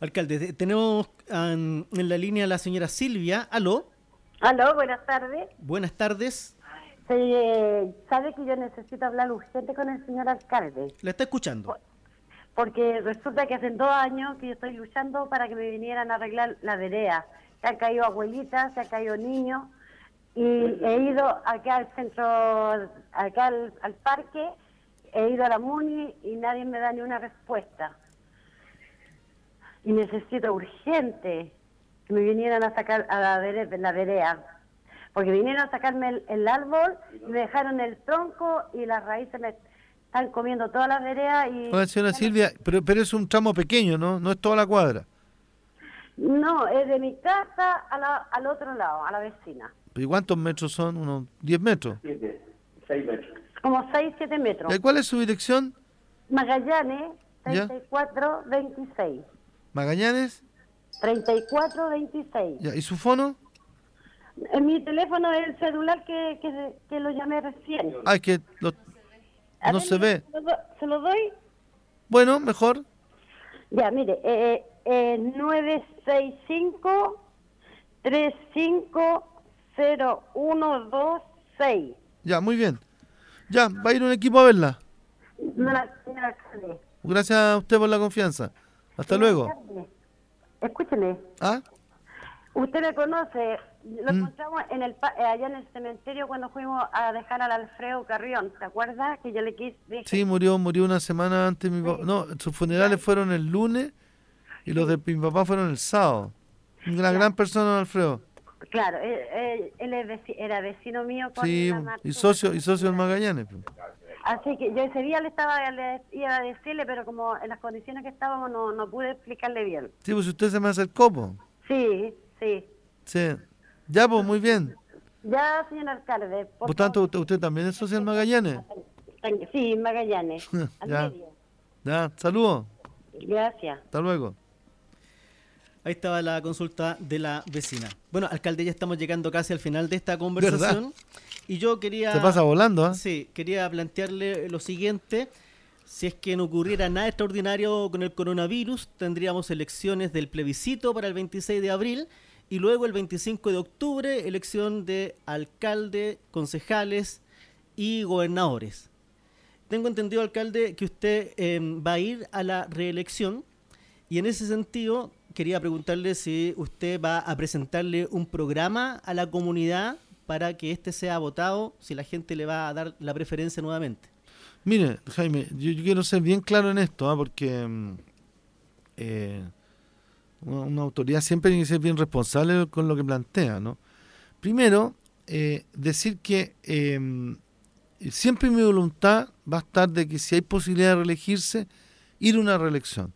Alcalde, tenemos en la línea a la señora Silvia. Aló. Aló, buenas tardes. Buenas tardes. Sí, sabe que yo necesito hablar urgente con el señor alcalde. Le está escuchando. Porque resulta que hace dos años que yo estoy luchando para que me vinieran a arreglar la vereda. Se han caído abuelitas, se han caído niños. Y he ido acá al centro, acá al, al parque, he ido a la MUNI y nadie me da ni una respuesta. Y necesito urgente que me vinieran a sacar a la, vere- la vereda porque vinieron a sacarme el, el árbol, me dejaron el tronco y las raíces me están comiendo todas las veredas y... Señora Silvia, pero, pero es un tramo pequeño, ¿no? No es toda la cuadra. No, es de mi casa a la- al otro lado, a la vecina. ¿Y cuántos metros son? ¿Unos 10 metros? Como 6, 7 metros. ¿Y cuál es su dirección? Magallanes, Ya. 34, 26. Magallanes. 34, 26. Ya, ¿Y su fono? En mi teléfono es el celular que, que, que lo llamé recién. Ah, es que lo- no ver, se ve. ¿Se lo, do- se lo doy? Bueno, mejor. Ya, mire, eh, eh, 965 350126. Ya, muy bien. Ya, va a ir un equipo a verla. Gracias a usted por la confianza. Hasta luego. Escúcheme, ¿Ah? usted me conoce, lo Mm. encontramos en el, eh, allá en el cementerio cuando fuimos a dejar al Alfredo Carrión, ¿te acuerdas? Que yo le quise... dije- Sí, murió, murió una semana antes mi papá. No, sus funerales fueron el lunes y los de mi papá fueron el sábado. Una gran persona, Alfredo. Claro, él, él- él veci- era vecino mío con Sí, y socio, y socio del Magallanes. pues. Así que yo ese día le estaba le iba a decirle, pero como en las condiciones que estábamos no, no pude explicarle bien. Sí, pues usted se me acercó, pues. Sí, sí. Sí. Ya, pues, muy bien. Ya, señor alcalde. Por Por tanto, usted, usted también es socio del Magallanes. Sí, Magallanes. al Ya. medio. Ya, saludos. Gracias. Hasta luego. Ahí estaba la consulta de la vecina. Bueno, alcalde, ya estamos llegando casi al final de esta conversación. Y yo quería... Se pasa volando, ¿ah? Sí, quería plantearle lo siguiente. Si es que no ocurriera nada extraordinario con el coronavirus, tendríamos elecciones del plebiscito para el 26 de abril y luego el 25 de octubre elección de alcalde, concejales y gobernadores. Tengo entendido, alcalde, que usted eh, va a ir a la reelección y en ese sentido quería preguntarle si usted va a presentarle un programa a la comunidad para que éste sea votado, si la gente le va a dar la preferencia nuevamente. Mire, Jaime, yo, quiero ser bien claro en esto, ¿ah? porque mm, eh, una, una autoridad siempre tiene que ser bien responsable con lo que plantea, ¿no? Primero, eh, decir que eh, siempre mi voluntad va a estar de que si hay posibilidad de reelegirse, ir a una reelección.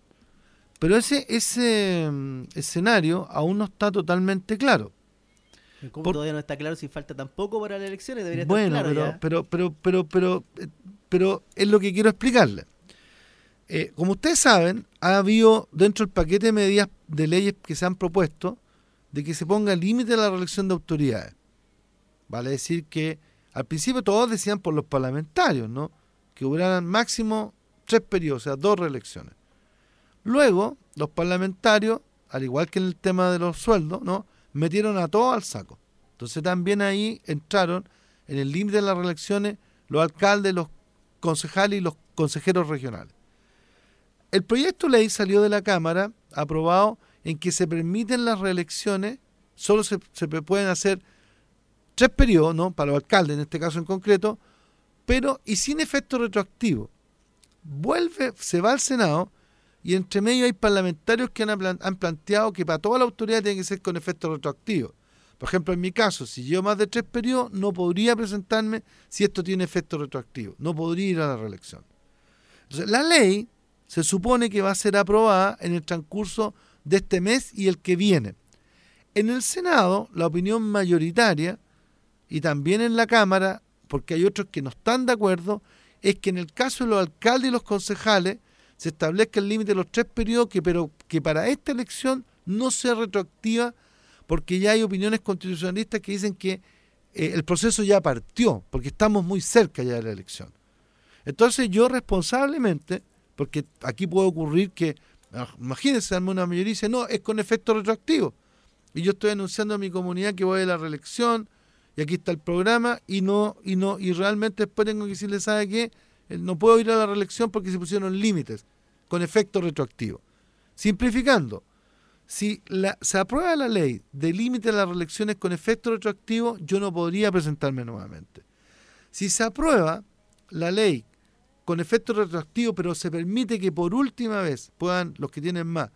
Pero ese, ese mm, escenario aún no está totalmente claro. Por- todavía no está claro si falta tampoco para las elecciones, debería Bueno, estar claro pero, pero, pero, pero, pero, eh, pero es lo que quiero explicarle. Eh, como ustedes saben, ha habido dentro del paquete de medidas de leyes que se han propuesto de que se ponga límite a la reelección de autoridades. Vale decir que al principio todos decían por los parlamentarios, ¿no? Que hubieran máximo tres periodos, o sea, dos reelecciones. Luego, los parlamentarios, al igual que en el tema de los sueldos, ¿no? Metieron a todos al saco. Entonces también ahí entraron en el límite de las reelecciones los alcaldes, los concejales y los consejeros regionales. El proyecto ley salió de la Cámara aprobado en que se permiten las reelecciones, solo se, se pueden hacer tres periodos, ¿no? Para los alcaldes, en este caso en concreto, pero y sin efecto retroactivo. Vuelve, se va al Senado y entre medio hay parlamentarios que han, han planteado que para toda la autoridad tiene que ser con efecto retroactivo. Por ejemplo, en mi caso, si yo más de tres periodos, no podría presentarme si esto tiene efecto retroactivo. No podría ir a la reelección. Entonces, la ley se supone que va a ser aprobada en el transcurso de este mes y el que viene. En el Senado, la opinión mayoritaria, y también en la Cámara, porque hay otros que no están de acuerdo, es que en el caso de los alcaldes y los concejales se establezca el límite de los tres periodos, que, pero que para esta elección no sea retroactiva, porque ya hay opiniones constitucionalistas que dicen que eh, el proceso ya partió, porque estamos muy cerca ya de la elección. Entonces yo responsablemente, porque aquí puede ocurrir que, ah, imagínense, una mayoría dice, no, es con efecto retroactivo. Y yo estoy anunciando a mi comunidad que voy a la reelección, y aquí está el programa, y no, y no, y realmente después tengo que decirle, ¿sabe qué? Eh, no puedo ir a la reelección porque se pusieron límites con efecto retroactivo. Simplificando, si se aprueba la ley de límite a las reelecciones con efecto retroactivo, yo no podría presentarme nuevamente. Si se aprueba la ley con efecto retroactivo, pero se permite que por última vez puedan los que tienen más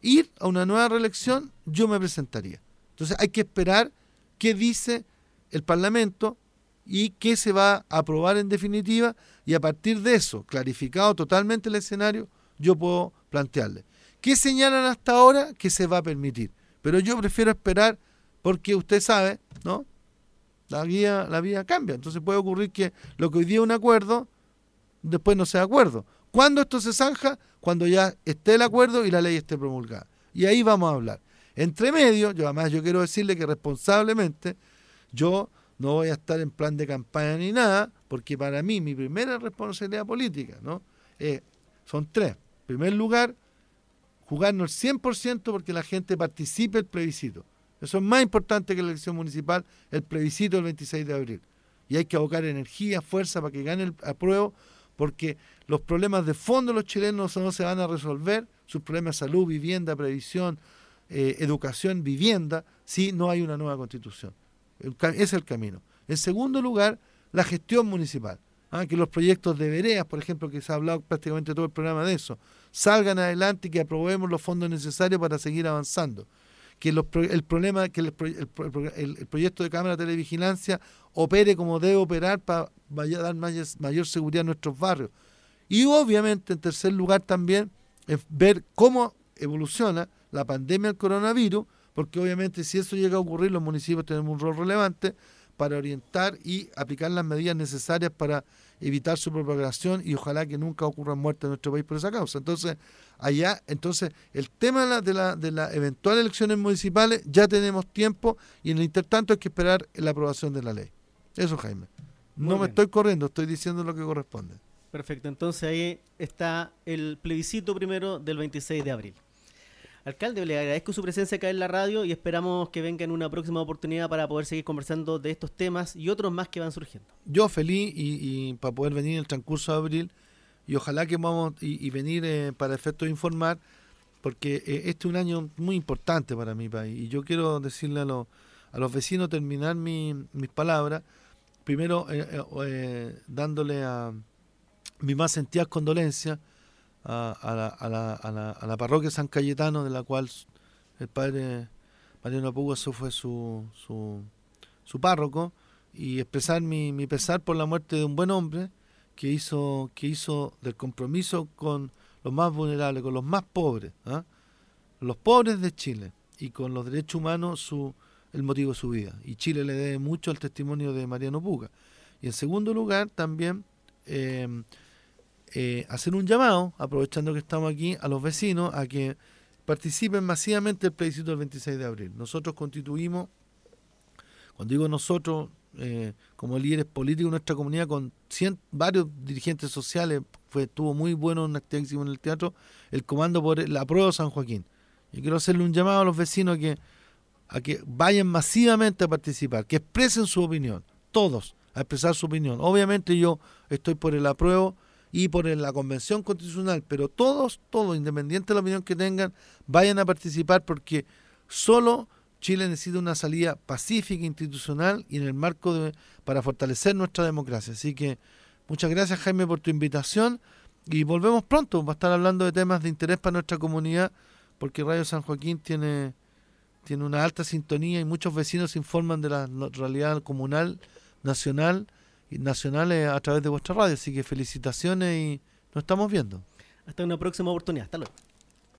ir a una nueva reelección, yo me presentaría. Entonces hay que esperar qué dice el Parlamento y qué se va a aprobar en definitiva y a partir de eso, clarificado totalmente el escenario, yo puedo plantearle. ¿Qué señalan hasta ahora que se va a permitir? Pero yo prefiero esperar porque usted sabe, ¿no? La vía, la vía cambia. Entonces puede ocurrir que lo que hoy día es un acuerdo, después no sea acuerdo. ¿Cuándo esto se zanja? Cuando ya esté el acuerdo y la ley esté promulgada. Y ahí vamos a hablar. Entre medio, yo además yo quiero decirle que responsablemente yo no voy a estar en plan de campaña ni nada, porque para mí mi primera responsabilidad política, ¿no? Eh, son tres. Primer lugar, jugarnos el 100% porque la gente participe el plebiscito. Eso es más importante que la elección municipal, el plebiscito del 26 de abril. Y hay que abocar energía, fuerza para que gane el apruebo, porque los problemas de fondo de los chilenos no se van a resolver, sus problemas de salud, vivienda, previsión, eh, educación, vivienda, si no hay una nueva constitución. Ese es el camino. En segundo lugar, la gestión municipal. ¿ah? que los proyectos de veredas, por ejemplo, que se ha hablado prácticamente todo el programa de eso, salgan adelante y que aprobemos los fondos necesarios para seguir avanzando. Que el problema, que el, proyecto de Cámara de Televigilancia opere como debe operar para dar mayor, seguridad a nuestros barrios. Y obviamente, en tercer lugar, también ver cómo evoluciona la pandemia del coronavirus, porque obviamente si eso llega a ocurrir, los municipios tenemos un rol relevante para orientar y aplicar las medidas necesarias para evitar su propagación y ojalá que nunca ocurra muerte en nuestro país por esa causa. Entonces, allá, entonces, el tema de las de la, eventuales elecciones municipales ya tenemos tiempo y en el intertanto hay que esperar la aprobación de la ley. Eso, Jaime. no me estoy corriendo, estoy diciendo lo que corresponde. Perfecto, entonces ahí está el plebiscito primero del 26 de abril. Alcalde, le agradezco su presencia acá en la radio y esperamos que venga en una próxima oportunidad para poder seguir conversando de estos temas y otros más que van surgiendo. Yo feliz y, para poder venir en el transcurso de abril y ojalá que vamos y, venir eh, para efecto de informar porque eh, este es un año muy importante para mi país y yo quiero decirle a, los, a los vecinos terminar mis palabras primero eh, dándole a mi más sentidas condolencias a, la, a, la, a, la, a, la, parroquia San Cayetano, de la cual el padre Mariano Pugaso fue su, su, su, párroco, y expresar mi, mi, pesar por la muerte de un buen hombre que hizo, que hizo del compromiso con los más vulnerables, con los más pobres, ¿ah? los pobres de Chile, y con los derechos humanos su, el motivo de su vida. Y Chile le debe mucho al testimonio de Mariano Puga. Y en segundo lugar, también eh, eh, hacer un llamado, aprovechando que estamos aquí, a los vecinos a que participen masivamente del plebiscito del 26 de abril. Nosotros constituimos, cuando digo nosotros, eh, como líderes políticos de nuestra comunidad, con varios dirigentes sociales, fue, estuvo muy bueno un activísimo en el teatro, el comando por la prueba San Joaquín. Y quiero hacerle un llamado a los vecinos a que, a que vayan masivamente a participar, que expresen su opinión, todos, a expresar su opinión. Obviamente yo estoy por el apruebo y por la Convención Constitucional, pero todos, todos, independiente de la opinión que tengan, vayan a participar porque solo Chile necesita una salida pacífica, institucional y en el marco de, para fortalecer nuestra democracia. Así que muchas gracias Jaime por tu invitación y volvemos pronto, va a estar hablando de temas de interés para nuestra comunidad, porque Radio San Joaquín tiene, tiene una alta sintonía y muchos vecinos se informan de la realidad comunal, nacional nacionales a través de vuestra radio. Así que felicitaciones y nos estamos viendo. Hasta una próxima oportunidad. Hasta luego.